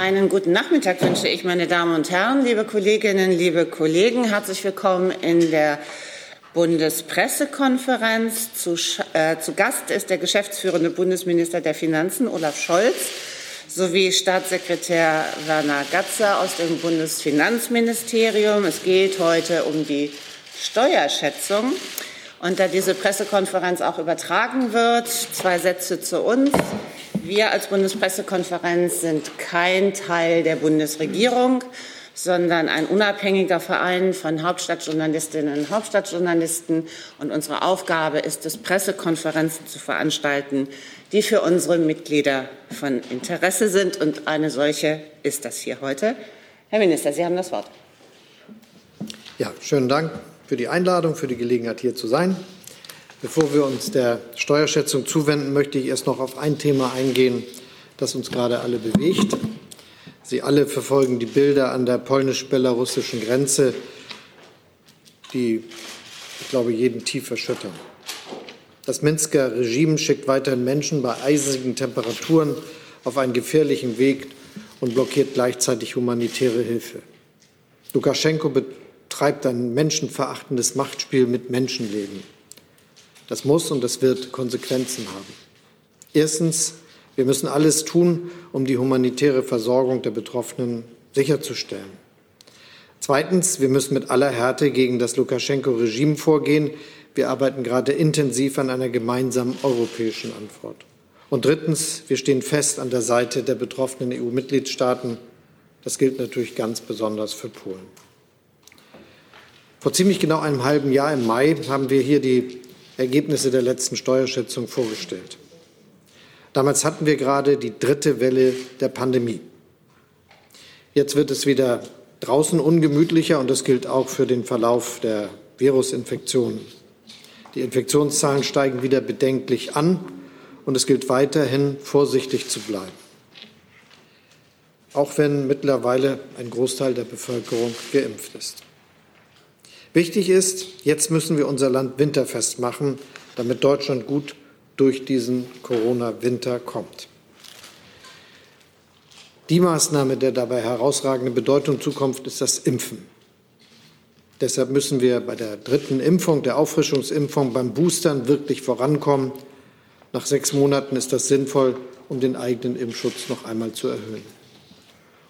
Einen guten Nachmittag wünsche ich, meine Damen und Herren, liebe Kolleginnen, liebe Kollegen. Herzlich willkommen in der Bundespressekonferenz. Zu, äh, zu Gast ist der geschäftsführende Bundesminister der Finanzen, Olaf Scholz, sowie Staatssekretär Werner Gatzer aus dem Bundesfinanzministerium. Es geht heute um die Steuerschätzung. Und da diese Pressekonferenz auch übertragen wird, zwei Sätze zu uns. Wir als Bundespressekonferenz sind kein Teil der Bundesregierung, sondern ein unabhängiger Verein von Hauptstadtjournalistinnen und Hauptstadtjournalisten. Und unsere Aufgabe ist es, Pressekonferenzen zu veranstalten, die für unsere Mitglieder von Interesse sind. Und eine solche ist das hier heute. Herr Minister, Sie haben das Wort. Ja, schönen Dank für die Einladung, für die Gelegenheit, hier zu sein. Bevor wir uns der Steuerschätzung zuwenden, möchte ich erst noch auf ein Thema eingehen, das uns gerade alle bewegt. Sie alle verfolgen die Bilder an der polnisch-belarussischen Grenze, die, ich glaube, jeden tief erschüttern. Das Minsker Regime schickt weiterhin Menschen bei eisigen Temperaturen auf einen gefährlichen Weg und blockiert gleichzeitig humanitäre Hilfe. Lukaschenko betreibt ein menschenverachtendes Machtspiel mit Menschenleben. Das muss und das wird Konsequenzen haben. Erstens, wir müssen alles tun, um die humanitäre Versorgung der Betroffenen sicherzustellen. Zweitens, wir müssen mit aller Härte gegen das Lukaschenko-Regime vorgehen. Wir arbeiten gerade intensiv an einer gemeinsamen europäischen Antwort. Und drittens, wir stehen fest an der Seite der betroffenen EU-Mitgliedstaaten. Das gilt natürlich ganz besonders für Polen. Vor ziemlich genau einem halben Jahr im Mai haben wir hier die Ergebnisse der letzten Steuerschätzung vorgestellt. Damals hatten wir gerade die dritte Welle der Pandemie. Jetzt wird es wieder draußen ungemütlicher und das gilt auch für den Verlauf der Virusinfektionen. Die Infektionszahlen steigen wieder bedenklich an und es gilt weiterhin, vorsichtig zu bleiben. Auch wenn mittlerweile ein Großteil der Bevölkerung geimpft ist. Wichtig ist, jetzt müssen wir unser Land winterfest machen, damit Deutschland gut durch diesen Corona-Winter kommt. Die Maßnahme, der dabei herausragende Bedeutung zukommt, ist das Impfen. Deshalb müssen wir bei der dritten Impfung, der Auffrischungsimpfung, beim Boostern wirklich vorankommen. Nach sechs Monaten ist das sinnvoll, um den eigenen Impfschutz noch einmal zu erhöhen.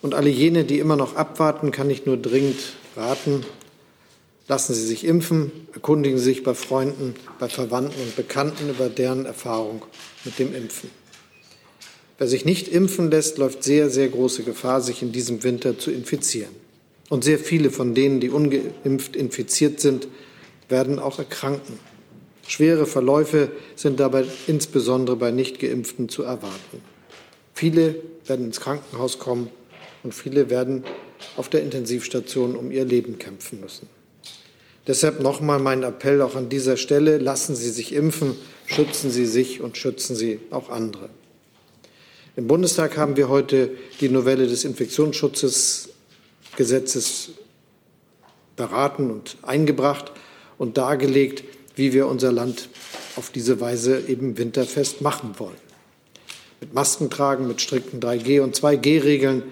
Und alle jene, die immer noch abwarten, kann ich nur dringend raten, Lassen Sie sich impfen, erkundigen Sie sich bei Freunden, bei Verwandten und Bekannten über deren Erfahrung mit dem Impfen. Wer sich nicht impfen lässt, läuft sehr, sehr große Gefahr, sich in diesem Winter zu infizieren. Und sehr viele von denen, die ungeimpft infiziert sind, werden auch erkranken. Schwere Verläufe sind dabei insbesondere bei Nichtgeimpften zu erwarten. Viele werden ins Krankenhaus kommen und viele werden auf der Intensivstation um ihr Leben kämpfen müssen. Deshalb nochmal mein Appell auch an dieser Stelle, lassen Sie sich impfen, schützen Sie sich und schützen Sie auch andere. Im Bundestag haben wir heute die Novelle des Infektionsschutzgesetzes beraten und eingebracht und dargelegt, wie wir unser Land auf diese Weise eben winterfest machen wollen. Mit Maskentragen, mit strikten 3G- und 2G-Regeln,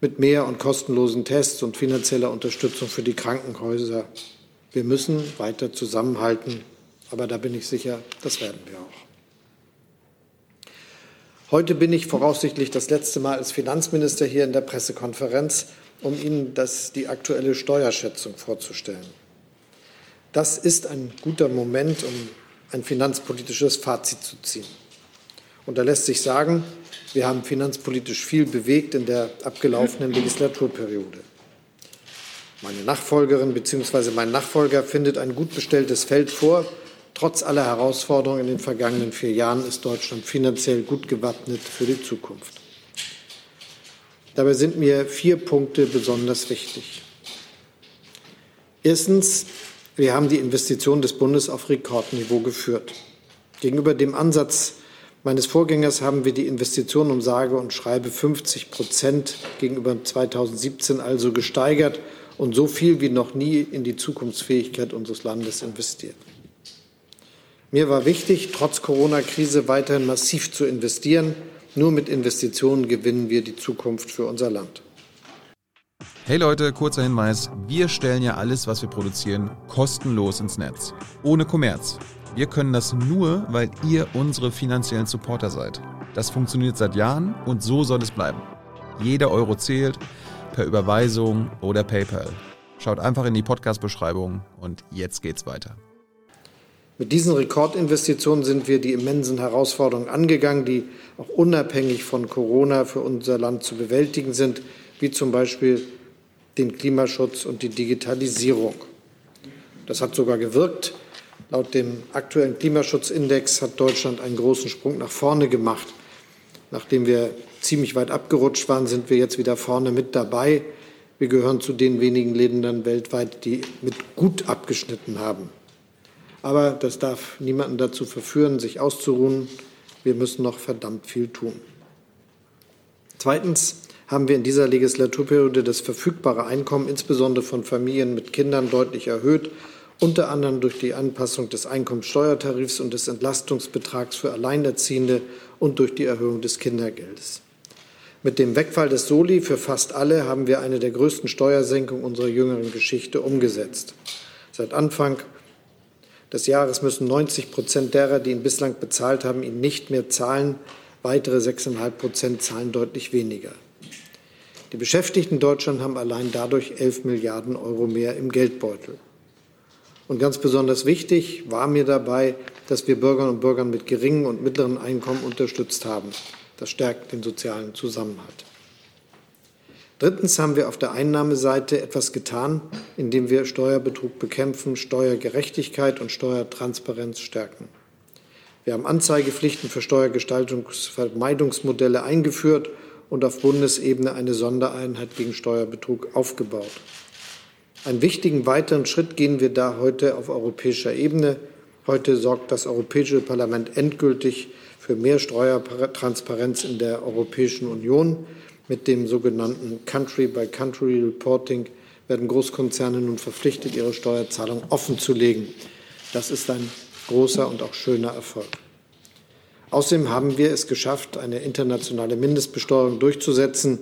mit mehr und kostenlosen Tests und finanzieller Unterstützung für die Krankenhäuser wir müssen weiter zusammenhalten, aber da bin ich sicher, das werden wir auch. Heute bin ich voraussichtlich das letzte Mal als Finanzminister hier in der Pressekonferenz, um Ihnen das, die aktuelle Steuerschätzung vorzustellen. Das ist ein guter Moment, um ein finanzpolitisches Fazit zu ziehen. Und da lässt sich sagen, wir haben finanzpolitisch viel bewegt in der abgelaufenen Legislaturperiode. Meine Nachfolgerin bzw. mein Nachfolger findet ein gut bestelltes Feld vor. Trotz aller Herausforderungen in den vergangenen vier Jahren ist Deutschland finanziell gut gewappnet für die Zukunft. Dabei sind mir vier Punkte besonders wichtig. Erstens, wir haben die Investitionen des Bundes auf Rekordniveau geführt. Gegenüber dem Ansatz meines Vorgängers haben wir die Investitionen um sage und schreibe 50 Prozent gegenüber 2017 also gesteigert und so viel wie noch nie in die Zukunftsfähigkeit unseres Landes investiert. Mir war wichtig, trotz Corona-Krise weiterhin massiv zu investieren, Nur mit Investitionen gewinnen wir die Zukunft für unser Land. Hey Leute, kurzer Hinweis. Wir stellen ja alles, was wir produzieren, kostenlos ins Netz. Ohne Kommerz. Wir können das nur, weil ihr unsere finanziellen Supporter seid. Das funktioniert seit Jahren und so soll es bleiben. Jeder Euro zählt, per Überweisung oder PayPal. Schaut einfach in die Podcast-Beschreibung und jetzt geht's weiter. Mit diesen Rekordinvestitionen sind wir die immensen Herausforderungen angegangen, die auch unabhängig von Corona für unser Land zu bewältigen sind, wie zum Beispiel den Klimaschutz und die Digitalisierung. Das hat sogar gewirkt. Laut dem aktuellen Klimaschutzindex hat Deutschland einen großen Sprung nach vorne gemacht. Nachdem wir ziemlich weit abgerutscht waren, sind wir jetzt wieder vorne mit dabei. Wir gehören zu den wenigen Ländern weltweit, die mit gut abgeschnitten haben. Aber das darf niemanden dazu verführen, sich auszuruhen. Wir müssen noch verdammt viel tun. Zweitens haben wir in dieser Legislaturperiode das verfügbare Einkommen insbesondere von Familien mit Kindern deutlich erhöht, unter anderem durch die Anpassung des Einkommensteuertarifs und des Entlastungsbetrags für Alleinerziehende und durch die Erhöhung des Kindergeldes. Mit dem Wegfall des Soli für fast alle haben wir eine der größten Steuersenkungen unserer jüngeren Geschichte umgesetzt. Seit Anfang des Jahres müssen 90 Prozent derer, die ihn bislang bezahlt haben, ihn nicht mehr zahlen. Weitere 6,5 Prozent zahlen deutlich weniger. Die Beschäftigten in Deutschland haben allein dadurch 11 Milliarden Euro mehr im Geldbeutel. Und ganz besonders wichtig war mir dabei, dass wir Bürgerinnen und Bürger mit geringen und mittleren Einkommen unterstützt haben. Das stärkt den sozialen Zusammenhalt. Drittens haben wir auf der Einnahmeseite etwas getan, indem wir Steuerbetrug bekämpfen, Steuergerechtigkeit und Steuertransparenz stärken. Wir haben Anzeigepflichten für Steuergestaltungsvermeidungsmodelle eingeführt und auf Bundesebene eine Sondereinheit gegen Steuerbetrug aufgebaut. Einen wichtigen weiteren Schritt gehen wir da heute auf europäischer Ebene. Heute sorgt das Europäische Parlament endgültig für mehr Steuertransparenz in der Europäischen Union. Mit dem sogenannten Country-by-Country Reporting werden Großkonzerne nun verpflichtet, ihre Steuerzahlung offenzulegen. Das ist ein großer und auch schöner Erfolg. Außerdem haben wir es geschafft, eine internationale Mindestbesteuerung durchzusetzen.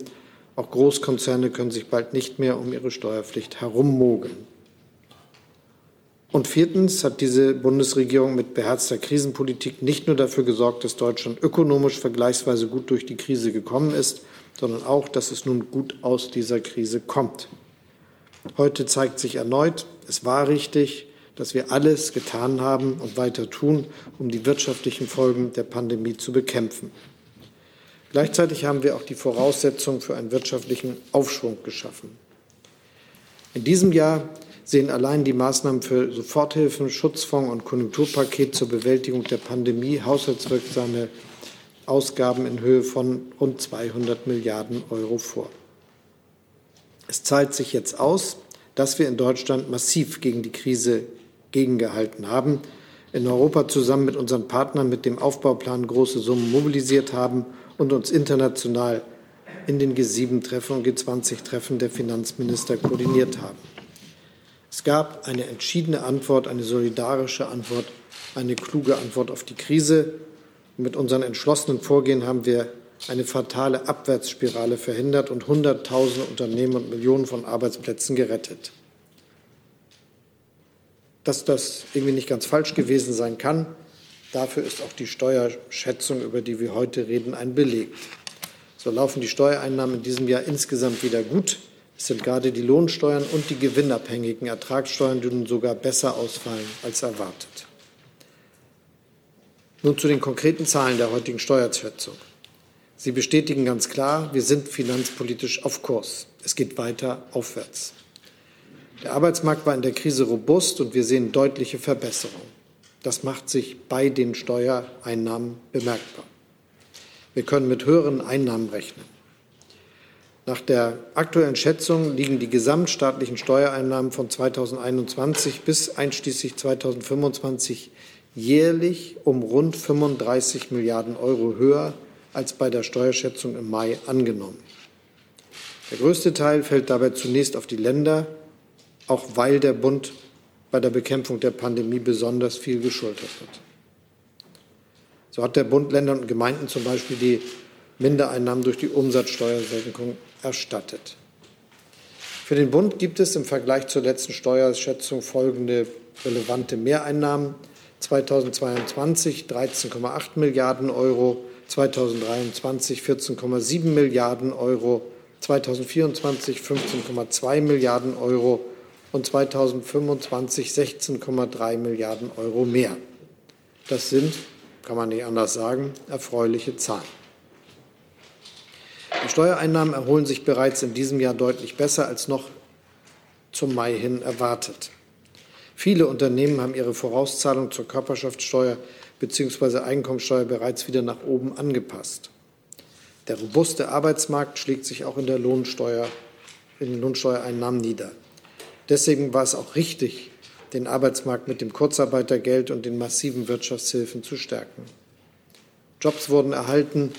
Auch Großkonzerne können sich bald nicht mehr um ihre Steuerpflicht herummogeln. Und viertens hat diese Bundesregierung mit beherzter Krisenpolitik nicht nur dafür gesorgt, dass Deutschland ökonomisch vergleichsweise gut durch die Krise gekommen ist, sondern auch, dass es nun gut aus dieser Krise kommt. Heute zeigt sich erneut, es war richtig, dass wir alles getan haben und weiter tun, um die wirtschaftlichen Folgen der Pandemie zu bekämpfen. Gleichzeitig haben wir auch die Voraussetzungen für einen wirtschaftlichen Aufschwung geschaffen. In diesem Jahr sehen allein die Maßnahmen für Soforthilfen, Schutzfonds und Konjunkturpaket zur Bewältigung der Pandemie haushaltswirksame Ausgaben in Höhe von rund 200 Milliarden Euro vor. Es zahlt sich jetzt aus, dass wir in Deutschland massiv gegen die Krise gegengehalten haben, in Europa zusammen mit unseren Partnern mit dem Aufbauplan große Summen mobilisiert haben und uns international in den G7-Treffen und G20-Treffen der Finanzminister koordiniert haben. Es gab eine entschiedene Antwort, eine solidarische Antwort, eine kluge Antwort auf die Krise. Mit unserem entschlossenen Vorgehen haben wir eine fatale Abwärtsspirale verhindert und Hunderttausende Unternehmen und Millionen von Arbeitsplätzen gerettet. Dass das irgendwie nicht ganz falsch gewesen sein kann, Dafür ist auch die Steuerschätzung, über die wir heute reden, ein Beleg. So laufen die Steuereinnahmen in diesem Jahr insgesamt wieder gut. Es sind gerade die Lohnsteuern und die gewinnabhängigen Ertragssteuern, die nun sogar besser ausfallen als erwartet. Nun zu den konkreten Zahlen der heutigen Steuerschätzung. Sie bestätigen ganz klar, wir sind finanzpolitisch auf Kurs. Es geht weiter aufwärts. Der Arbeitsmarkt war in der Krise robust und wir sehen deutliche Verbesserungen. Das macht sich bei den Steuereinnahmen bemerkbar. Wir können mit höheren Einnahmen rechnen. Nach der aktuellen Schätzung liegen die gesamtstaatlichen Steuereinnahmen von 2021 bis einschließlich 2025 jährlich um rund 35 Milliarden Euro höher als bei der Steuerschätzung im Mai angenommen. Der größte Teil fällt dabei zunächst auf die Länder, auch weil der Bund bei der Bekämpfung der Pandemie besonders viel geschultert wird. So hat der Bund Ländern und Gemeinden zum Beispiel die Mindereinnahmen durch die Umsatzsteuersenkung erstattet. Für den Bund gibt es im Vergleich zur letzten Steuerschätzung folgende relevante Mehreinnahmen. 2022 13,8 Milliarden Euro, 2023 14,7 Milliarden Euro, 2024 15,2 Milliarden Euro und 2025 16,3 Milliarden Euro mehr. Das sind, kann man nicht anders sagen, erfreuliche Zahlen. Die Steuereinnahmen erholen sich bereits in diesem Jahr deutlich besser als noch zum Mai hin erwartet. Viele Unternehmen haben ihre Vorauszahlung zur Körperschaftssteuer bzw. Einkommensteuer bereits wieder nach oben angepasst. Der robuste Arbeitsmarkt schlägt sich auch in der Lohnsteuer, in den Lohnsteuereinnahmen nieder. Deswegen war es auch richtig, den Arbeitsmarkt mit dem Kurzarbeitergeld und den massiven Wirtschaftshilfen zu stärken. Jobs wurden erhalten,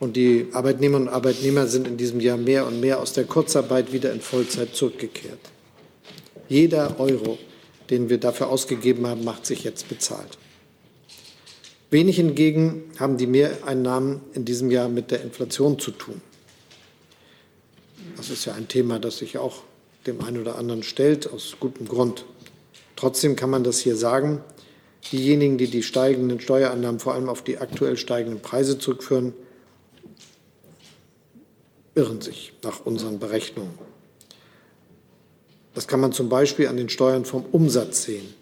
und die Arbeitnehmerinnen und Arbeitnehmer sind in diesem Jahr mehr und mehr aus der Kurzarbeit wieder in Vollzeit zurückgekehrt. Jeder Euro, den wir dafür ausgegeben haben, macht sich jetzt bezahlt. Wenig hingegen haben die Mehreinnahmen in diesem Jahr mit der Inflation zu tun. Das ist ja ein Thema, das sich auch dem einen oder anderen stellt, aus gutem Grund. Trotzdem kann man das hier sagen. Diejenigen, die die steigenden Steuerannahmen vor allem auf die aktuell steigenden Preise zurückführen, irren sich nach unseren Berechnungen. Das kann man zum Beispiel an den Steuern vom Umsatz sehen.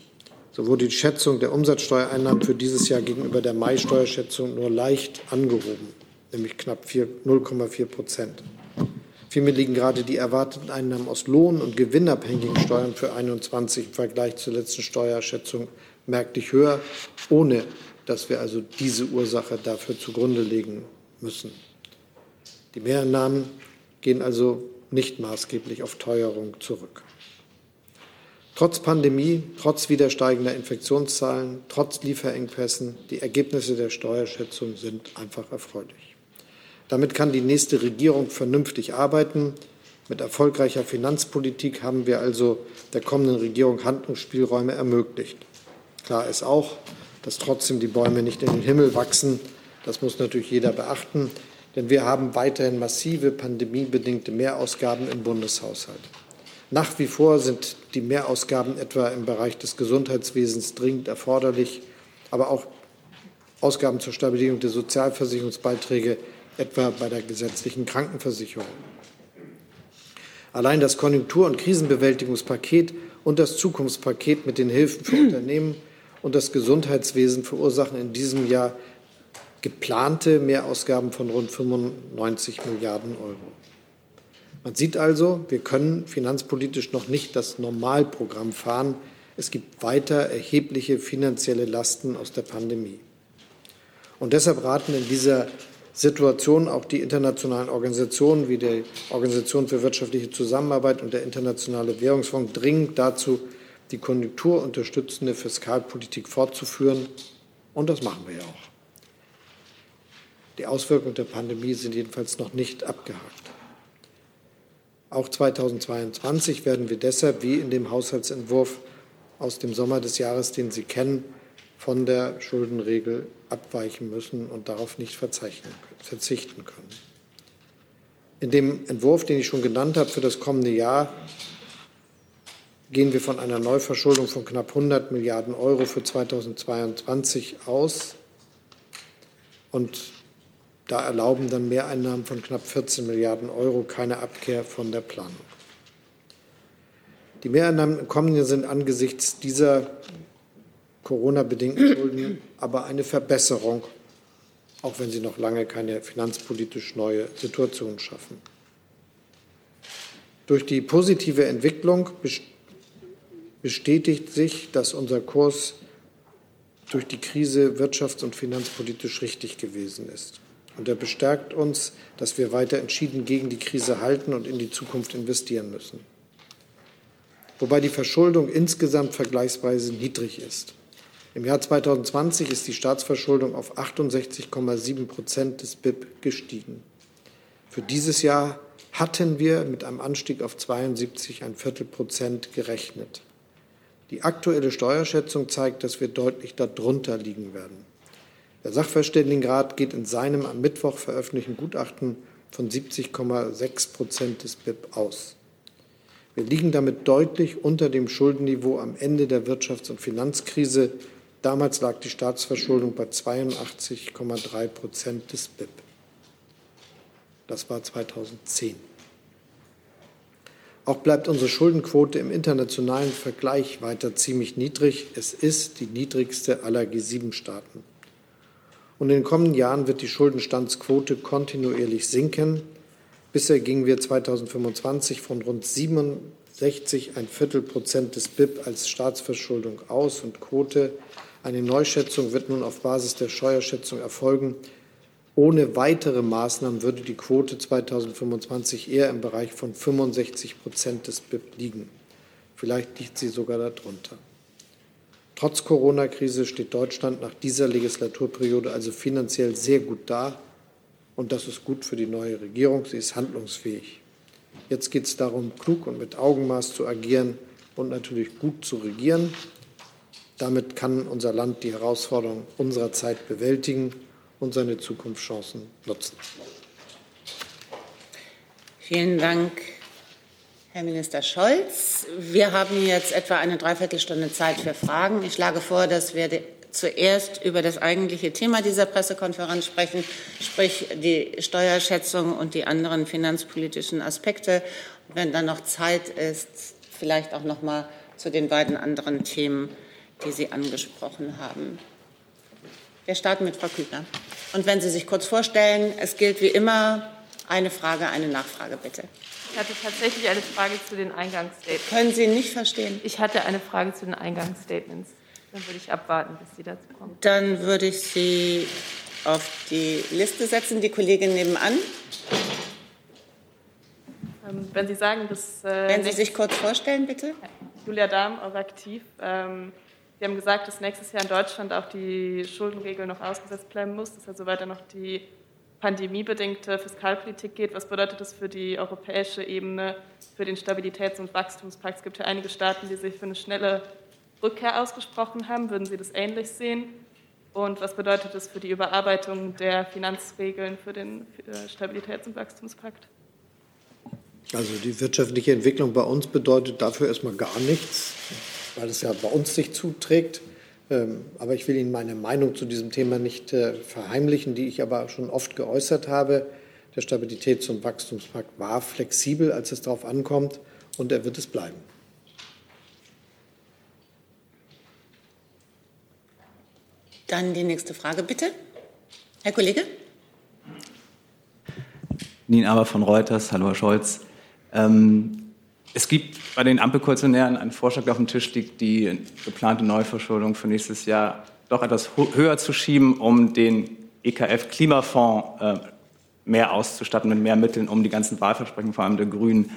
So wurde die Schätzung der Umsatzsteuereinnahmen für dieses Jahr gegenüber der Mai-Steuerschätzung nur leicht angehoben, nämlich knapp 0,4 Prozent. Vielmehr liegen gerade die erwarteten Einnahmen aus Lohn- und gewinnabhängigen Steuern für 2021 im Vergleich zur letzten Steuerschätzung merklich höher, ohne dass wir also diese Ursache dafür zugrunde legen müssen. Die Mehreinnahmen gehen also nicht maßgeblich auf Teuerung zurück. Trotz Pandemie, trotz wieder steigender Infektionszahlen, trotz Lieferengpässen, die Ergebnisse der Steuerschätzung sind einfach erfreulich. Damit kann die nächste Regierung vernünftig arbeiten. Mit erfolgreicher Finanzpolitik haben wir also der kommenden Regierung Handlungsspielräume ermöglicht. Klar ist auch, dass trotzdem die Bäume nicht in den Himmel wachsen. Das muss natürlich jeder beachten denn wir haben weiterhin massive pandemiebedingte Mehrausgaben im Bundeshaushalt. Nach wie vor sind die Mehrausgaben etwa im Bereich des Gesundheitswesens dringend erforderlich, aber auch Ausgaben zur Stabilisierung der Sozialversicherungsbeiträge, etwa bei der gesetzlichen Krankenversicherung. Allein das Konjunktur- und Krisenbewältigungspaket und das Zukunftspaket mit den Hilfen für Unternehmen und das Gesundheitswesen verursachen in diesem Jahr geplante Mehrausgaben von rund 95 Milliarden Euro. Man sieht also, wir können finanzpolitisch noch nicht das Normalprogramm fahren. Es gibt weiter erhebliche finanzielle Lasten aus der Pandemie. Und deshalb raten in dieser Situation auch die internationalen Organisationen wie die Organisation für wirtschaftliche Zusammenarbeit und der Internationale Währungsfonds dringend dazu, die konjunkturunterstützende Fiskalpolitik fortzuführen. Und das machen wir ja auch. Die Auswirkungen der Pandemie sind jedenfalls noch nicht abgehakt. Auch 2022 werden wir deshalb, wie in dem Haushaltsentwurf aus dem Sommer des Jahres, den Sie kennen, von der Schuldenregel abweichen müssen und darauf nicht verzichten können. In dem Entwurf, den ich schon genannt habe für das kommende Jahr, gehen wir von einer Neuverschuldung von knapp 100 Milliarden Euro für 2022 aus. Und da erlauben dann Mehreinnahmen von knapp 14 Milliarden Euro keine Abkehr von der Planung. Die Mehreinnahmen im kommenden sind angesichts dieser Corona-bedingten Schulden aber eine Verbesserung, auch wenn sie noch lange keine finanzpolitisch neue Situation schaffen. Durch die positive Entwicklung bestätigt sich, dass unser Kurs durch die Krise wirtschafts- und finanzpolitisch richtig gewesen ist. Und er bestärkt uns, dass wir weiter entschieden gegen die Krise halten und in die Zukunft investieren müssen. Wobei die Verschuldung insgesamt vergleichsweise niedrig ist. Im Jahr 2020 ist die Staatsverschuldung auf 68,7 Prozent des BIP gestiegen. Für dieses Jahr hatten wir mit einem Anstieg auf 72 ein Viertel Prozent gerechnet. Die aktuelle Steuerschätzung zeigt, dass wir deutlich darunter liegen werden. Der Sachverständigenrat geht in seinem am Mittwoch veröffentlichten Gutachten von 70,6 Prozent des BIP aus. Wir liegen damit deutlich unter dem Schuldenniveau am Ende der Wirtschafts- und Finanzkrise. Damals lag die Staatsverschuldung bei 82,3 Prozent des BIP. Das war 2010. Auch bleibt unsere Schuldenquote im internationalen Vergleich weiter ziemlich niedrig. Es ist die niedrigste aller G7-Staaten. Und in den kommenden Jahren wird die Schuldenstandsquote kontinuierlich sinken. Bisher gingen wir 2025 von rund 67 ein Viertel Prozent des BIP als Staatsverschuldung aus und Quote. Eine Neuschätzung wird nun auf Basis der Steuerschätzung erfolgen. Ohne weitere Maßnahmen würde die Quote 2025 eher im Bereich von 65 Prozent des BIP liegen. Vielleicht liegt sie sogar darunter. Trotz Corona-Krise steht Deutschland nach dieser Legislaturperiode also finanziell sehr gut da. Und das ist gut für die neue Regierung. Sie ist handlungsfähig. Jetzt geht es darum, klug und mit Augenmaß zu agieren und natürlich gut zu regieren. Damit kann unser Land die Herausforderungen unserer Zeit bewältigen und seine Zukunftschancen nutzen. Vielen Dank, Herr Minister Scholz. Wir haben jetzt etwa eine Dreiviertelstunde Zeit für Fragen. Ich schlage vor, dass wir zuerst über das eigentliche Thema dieser Pressekonferenz sprechen, sprich die Steuerschätzung und die anderen finanzpolitischen Aspekte. wenn dann noch Zeit ist, vielleicht auch noch mal zu den beiden anderen Themen, die Sie angesprochen haben. Wir starten mit Frau Kübner. Und wenn Sie sich kurz vorstellen, es gilt wie immer eine Frage, eine Nachfrage, bitte. Ich hatte tatsächlich eine Frage zu den Eingangsstatements. Können Sie nicht verstehen? Ich hatte eine Frage zu den Eingangsstatements. Dann würde ich abwarten, bis Sie dazu kommen. Dann würde ich Sie auf die Liste setzen, die Kollegin nebenan. Ähm, wenn Sie sagen, dass. Äh, Wenn Sie sich kurz vorstellen, bitte. Julia Dahm, auch aktiv. Ähm, Sie haben gesagt, dass nächstes Jahr in Deutschland auch die Schuldenregel noch ausgesetzt bleiben muss, dass also weiter noch die pandemiebedingte Fiskalpolitik geht. Was bedeutet das für die europäische Ebene, für den Stabilitäts- und Wachstumspakt? Es gibt ja einige Staaten, die sich für eine schnelle Rückkehr ausgesprochen haben. Würden Sie das ähnlich sehen? Und was bedeutet das für die Überarbeitung der Finanzregeln für den Stabilitäts- und Wachstumspakt? Also die wirtschaftliche Entwicklung bei uns bedeutet dafür erstmal gar nichts, weil es ja bei uns sich zuträgt. Ähm, aber ich will Ihnen meine Meinung zu diesem Thema nicht äh, verheimlichen, die ich aber schon oft geäußert habe. Der Stabilitäts- und Wachstumspakt war flexibel, als es darauf ankommt, und er wird es bleiben. Dann die nächste Frage, bitte. Herr Kollege. Nien Aber von Reuters. Hallo, Herr Scholz. Ähm, es gibt bei den Ampelkoalitionären einen Vorschlag, der auf dem Tisch liegt, die geplante Neuverschuldung für nächstes Jahr doch etwas höher zu schieben, um den EKF-Klimafonds äh, mehr auszustatten mit mehr Mitteln, um die ganzen Wahlversprechen, vor allem der Grünen,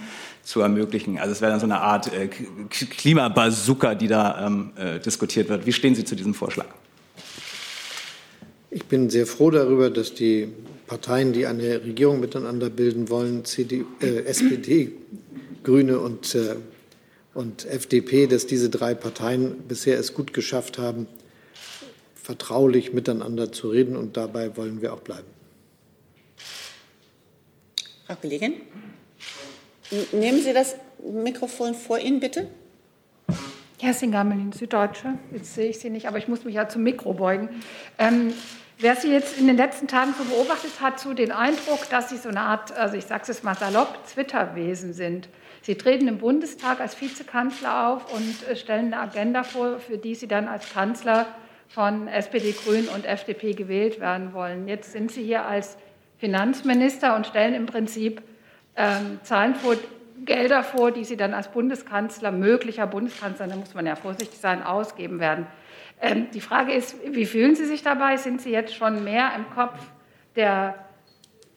zu ermöglichen. Also es wäre dann so eine Art äh, Klimabazooka, die da ähm, äh, diskutiert wird. Wie stehen Sie zu diesem Vorschlag? Ich bin sehr froh darüber, dass die Parteien, die eine Regierung miteinander bilden wollen, CD, äh, SPD, Grüne und, äh, und FDP, dass diese drei Parteien bisher es gut geschafft haben, vertraulich miteinander zu reden. Und dabei wollen wir auch bleiben. Frau Kollegin, nehmen Sie das Mikrofon vor Ihnen, bitte. Kerstin Gamelin, Süddeutsche. Jetzt sehe ich Sie nicht, aber ich muss mich ja zum Mikro beugen. Ähm, wer Sie jetzt in den letzten Tagen so beobachtet hat, so den Eindruck, dass Sie so eine Art, also ich sage es mal salopp, Twitter-Wesen sind. Sie treten im Bundestag als Vizekanzler auf und äh, stellen eine Agenda vor, für die Sie dann als Kanzler von SPD, Grünen und FDP gewählt werden wollen. Jetzt sind Sie hier als Finanzminister und stellen im Prinzip ähm, Zahlen vor, Gelder vor, die Sie dann als Bundeskanzler, möglicher Bundeskanzler, da muss man ja vorsichtig sein, ausgeben werden. Ähm, die Frage ist, wie fühlen Sie sich dabei? Sind Sie jetzt schon mehr im Kopf der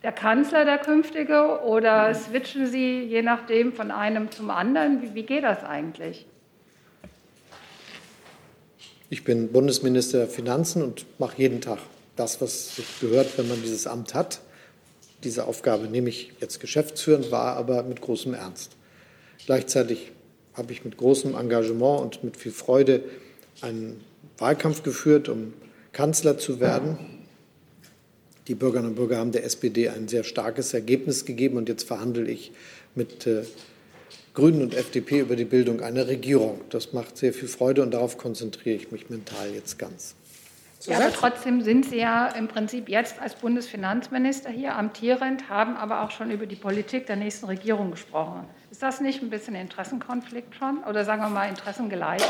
der Kanzler der künftige oder switchen Sie je nachdem von einem zum anderen? Wie, wie geht das eigentlich? Ich bin Bundesminister der Finanzen und mache jeden Tag das, was sich gehört, wenn man dieses Amt hat. Diese Aufgabe nehme ich jetzt geschäftsführend wahr, aber mit großem Ernst. Gleichzeitig habe ich mit großem Engagement und mit viel Freude einen Wahlkampf geführt, um Kanzler zu werden Die Bürgerinnen und Bürger haben der SPD ein sehr starkes Ergebnis gegeben und jetzt verhandle ich mit äh, Grünen und FDP über die Bildung einer Regierung. Das macht sehr viel Freude und darauf konzentriere ich mich mental jetzt ganz. Ja, aber trotzdem sind Sie ja im Prinzip jetzt als Bundesfinanzminister hier amtierend, haben aber auch schon über die Politik der nächsten Regierung gesprochen. Ist das nicht ein bisschen Interessenkonflikt schon oder sagen wir mal Interessengleich?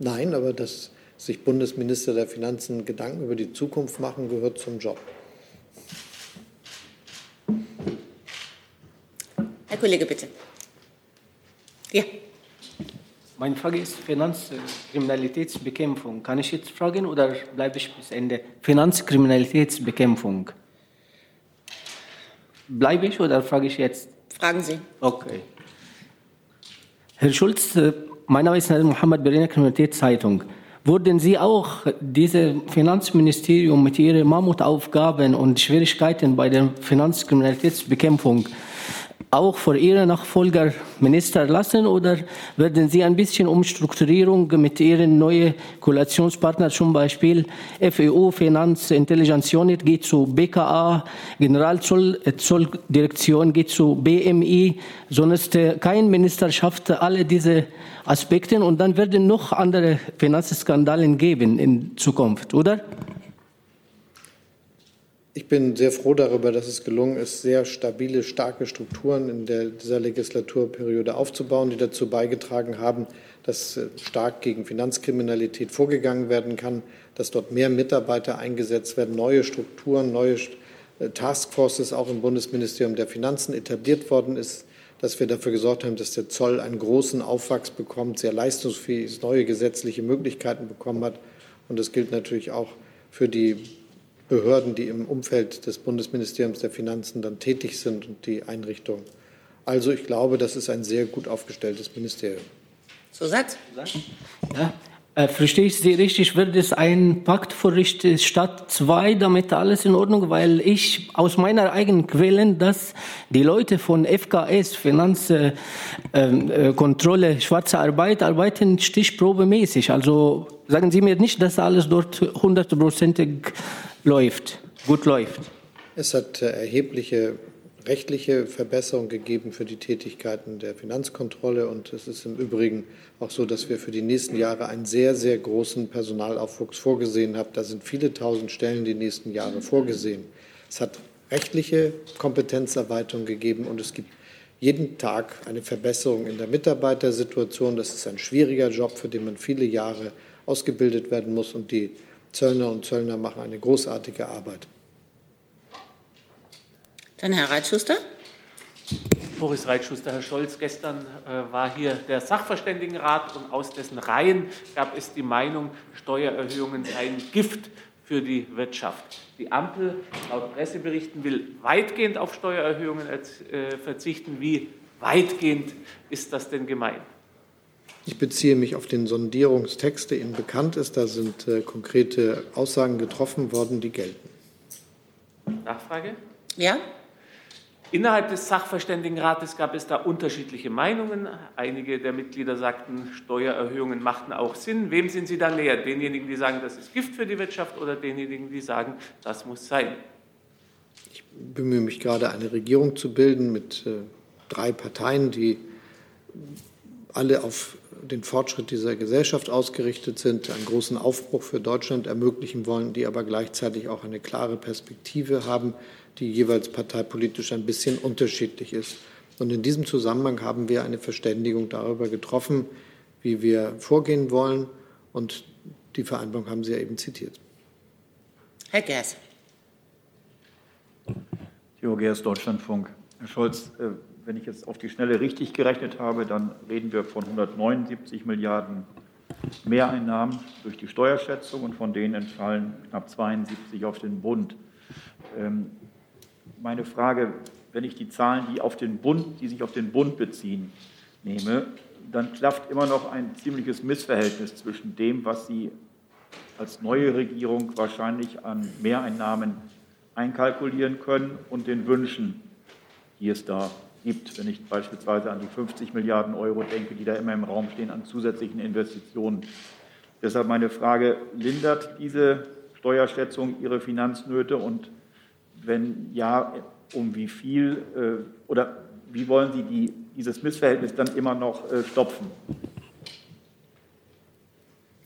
Nein, aber dass sich Bundesminister der Finanzen Gedanken über die Zukunft machen, gehört zum Job. Herr Kollege, bitte. Ja. Meine Frage ist Finanzkriminalitätsbekämpfung. Kann ich jetzt fragen oder bleibe ich bis Ende? Finanzkriminalitätsbekämpfung. Bleibe ich oder frage ich jetzt? Fragen Sie. Okay. Herr Schulz, äh, mein Name ist Mohammed Berliner Kriminalitätszeitung. Wurden Sie auch dieses Finanzministerium mit Ihren Mammutaufgaben und Schwierigkeiten bei der Finanzkriminalitätsbekämpfung auch vor Ihren Nachfolger Minister lassen oder werden Sie ein bisschen Umstrukturierung mit Ihren neuen Koalitionspartnern, zum Beispiel FEU, Finanz, Intelligence Unit, geht zu BKA, Generalzolldirektion geht zu BMI, sonst äh, kein Minister schafft alle diese Aspekte und dann werden noch andere Finanzskandale geben in Zukunft, oder? Ich bin sehr froh darüber, dass es gelungen ist, sehr stabile, starke Strukturen in der, dieser Legislaturperiode aufzubauen, die dazu beigetragen haben, dass äh, stark gegen Finanzkriminalität vorgegangen werden kann, dass dort mehr Mitarbeiter eingesetzt werden, neue Strukturen, neue äh, Taskforces auch im Bundesministerium der Finanzen etabliert worden ist, dass wir dafür gesorgt haben, dass der Zoll einen großen Aufwachs bekommt, sehr leistungsfähig ist, neue gesetzliche Möglichkeiten bekommen hat. Und das gilt natürlich auch für die Behörden, die im Umfeld des Bundesministeriums der Finanzen dann tätig sind und die Einrichtungen. Also ich glaube, das ist ein sehr gut aufgestelltes Ministerium. Zusatz? Ja, äh, verstehe ich Sie richtig? Wird es ein Pakt für Stadt 2, damit alles in Ordnung? Weil ich aus meiner eigenen Quellen, dass die Leute von FKS, Finanzkontrolle, äh, äh, schwarze Arbeit, arbeiten stichprobemäßig. Also sagen Sie mir nicht, dass alles dort hundertprozentig läuft, gut läuft. Es hat äh, erhebliche rechtliche Verbesserungen gegeben für die Tätigkeiten der Finanzkontrolle. Und es ist im Übrigen auch so, dass wir für die nächsten Jahre einen sehr, sehr großen Personalaufwuchs vorgesehen haben. Da sind viele tausend Stellen die nächsten Jahre vorgesehen. Es hat rechtliche Kompetenzerweiterung gegeben und es gibt jeden Tag eine Verbesserung in der Mitarbeitersituation. Das ist ein schwieriger Job, für den man viele Jahre ausgebildet werden muss. Und die Zöllner und Zöllner machen eine großartige Arbeit. Dann Herr Reitschuster. Boris Reitschuster, Herr Scholz, gestern äh, war hier der Sachverständigenrat und aus dessen Reihen gab es die Meinung, Steuererhöhungen seien Gift für die Wirtschaft. Die Ampel, laut Presseberichten, will weitgehend auf Steuererhöhungen äh, verzichten. Wie weitgehend ist das denn gemeint? Ich beziehe mich auf den Sondierungstext, der Ihnen bekannt ist. Da sind äh, konkrete Aussagen getroffen worden, die gelten. Nachfrage? Ja. Innerhalb des Sachverständigenrates gab es da unterschiedliche Meinungen. Einige der Mitglieder sagten, Steuererhöhungen machten auch Sinn. Wem sind Sie da näher? Denjenigen, die sagen, das ist Gift für die Wirtschaft oder denjenigen, die sagen, das muss sein? Ich bemühe mich gerade, eine Regierung zu bilden mit äh, drei Parteien, die alle auf den Fortschritt dieser Gesellschaft ausgerichtet sind, einen großen Aufbruch für Deutschland ermöglichen wollen, die aber gleichzeitig auch eine klare Perspektive haben, die jeweils parteipolitisch ein bisschen unterschiedlich ist. Und in diesem Zusammenhang haben wir eine Verständigung darüber getroffen, wie wir vorgehen wollen. Und die Vereinbarung haben Sie ja eben zitiert. Herr Gers. Theo Gers, Deutschlandfunk. Herr Scholz, äh, wenn ich jetzt auf die Schnelle richtig gerechnet habe, dann reden wir von 179 Milliarden Mehreinnahmen durch die Steuerschätzung und von denen entfallen knapp 72 auf den Bund. Ähm, meine Frage, wenn ich die Zahlen, die, auf den Bund, die sich auf den Bund beziehen, nehme, dann klafft immer noch ein ziemliches Missverhältnis zwischen dem, was Sie als neue Regierung wahrscheinlich an Mehreinnahmen einkalkulieren können und den Wünschen, die es da gibt, wenn ich beispielsweise an die 50 Milliarden Euro denke, die da immer im Raum stehen an zusätzlichen Investitionen. Deshalb meine Frage, lindert diese Steuerschätzung Ihre Finanznöte und wenn ja, um wie viel äh, oder wie wollen Sie die, dieses Missverhältnis dann immer noch äh, stopfen?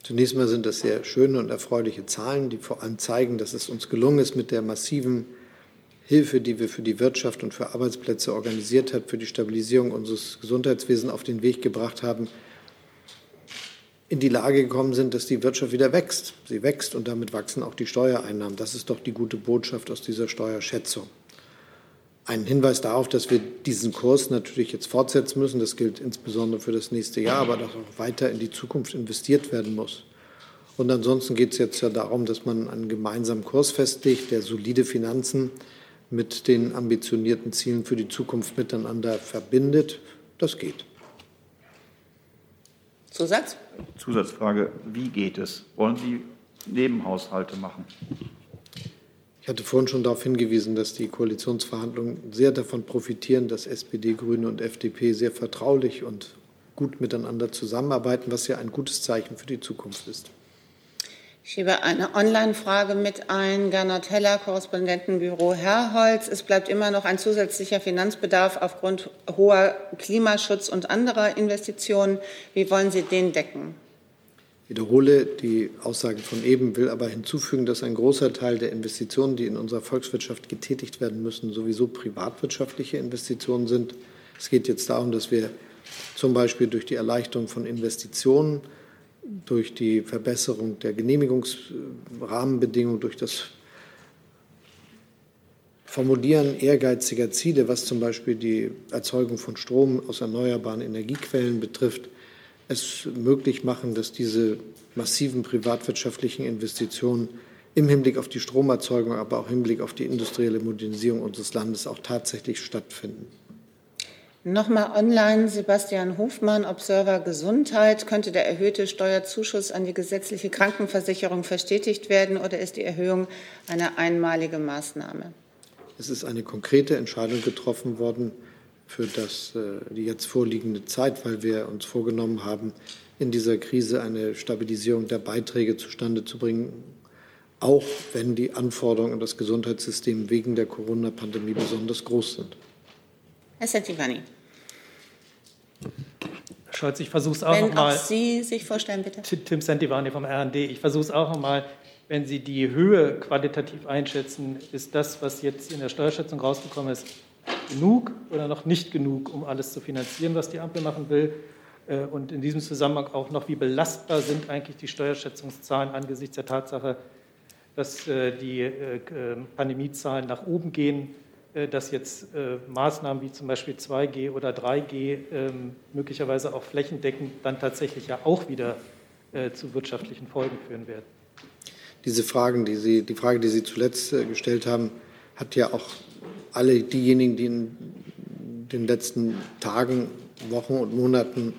Zunächst mal sind das sehr schöne und erfreuliche Zahlen, die vor allem zeigen, dass es uns gelungen ist, mit der massiven Hilfe, die wir für die Wirtschaft und für Arbeitsplätze organisiert haben, für die Stabilisierung unseres Gesundheitswesens auf den Weg gebracht haben, in die Lage gekommen sind, dass die Wirtschaft wieder wächst. Sie wächst und damit wachsen auch die Steuereinnahmen. Das ist doch die gute Botschaft aus dieser Steuerschätzung. Ein Hinweis darauf, dass wir diesen Kurs natürlich jetzt fortsetzen müssen. Das gilt insbesondere für das nächste Jahr, aber dass auch weiter in die Zukunft investiert werden muss. Und ansonsten geht es jetzt ja darum, dass man einen gemeinsamen Kurs festlegt, der solide Finanzen mit den ambitionierten Zielen für die Zukunft miteinander verbindet. Das geht. Zusatz? Zusatzfrage, wie geht es? Wollen Sie Nebenhaushalte machen? Ich hatte vorhin schon darauf hingewiesen, dass die Koalitionsverhandlungen sehr davon profitieren, dass SPD, Grüne und FDP sehr vertraulich und gut miteinander zusammenarbeiten, was ja ein gutes Zeichen für die Zukunft ist. Ich schiebe eine Online-Frage mit ein. Gernot Heller, Korrespondentenbüro Herrholz. Es bleibt immer noch ein zusätzlicher Finanzbedarf aufgrund hoher Klimaschutz- und anderer Investitionen. Wie wollen Sie den decken? Ich wiederhole die Aussage von eben, will aber hinzufügen, dass ein großer Teil der Investitionen, die in unserer Volkswirtschaft getätigt werden müssen, sowieso privatwirtschaftliche Investitionen sind. Es geht jetzt darum, dass wir zum Beispiel durch die Erleichterung von Investitionen durch die Verbesserung der Genehmigungsrahmenbedingungen, durch das Formulieren ehrgeiziger Ziele, was zum Beispiel die Erzeugung von Strom aus erneuerbaren Energiequellen betrifft, es möglich machen, dass diese massiven privatwirtschaftlichen Investitionen im Hinblick auf die Stromerzeugung, aber auch im Hinblick auf die industrielle Modernisierung unseres Landes auch tatsächlich stattfinden. Nochmal online, Sebastian Hofmann, Observer Gesundheit. Könnte der erhöhte Steuerzuschuss an die gesetzliche Krankenversicherung verstetigt werden oder ist die Erhöhung eine einmalige Maßnahme? Es ist eine konkrete Entscheidung getroffen worden für das, äh, die jetzt vorliegende Zeit, weil wir uns vorgenommen haben, in dieser Krise eine Stabilisierung der Beiträge zustande zu bringen, auch wenn die Anforderungen an das Gesundheitssystem wegen der Corona-Pandemie besonders groß sind. Herr Sentivani. Scholz, ich versuche es auch Wenn nochmal. auch Sie sich vorstellen, bitte. Tim Sentivani vom RND. Ich versuche es auch nochmal. Wenn Sie die Höhe qualitativ einschätzen, ist das, was jetzt in der Steuerschätzung rausgekommen ist, genug oder noch nicht genug, um alles zu finanzieren, was die Ampel machen will? Äh, und in diesem Zusammenhang auch noch, wie belastbar sind eigentlich die Steuerschätzungszahlen angesichts der Tatsache, dass äh, die äh, Pandemiezahlen nach oben gehen? Äh, dass jetzt äh, Maßnahmen wie zum Beispiel 2G oder 3G ähm, möglicherweise auch flächendeckend dann tatsächlich ja auch wieder äh, zu wirtschaftlichen Folgen führen werden. Diese Fragen, die Sie, die Frage, die Sie zuletzt gestellt haben, hat ja auch alle diejenigen, die in den letzten Tagen, Wochen und Monaten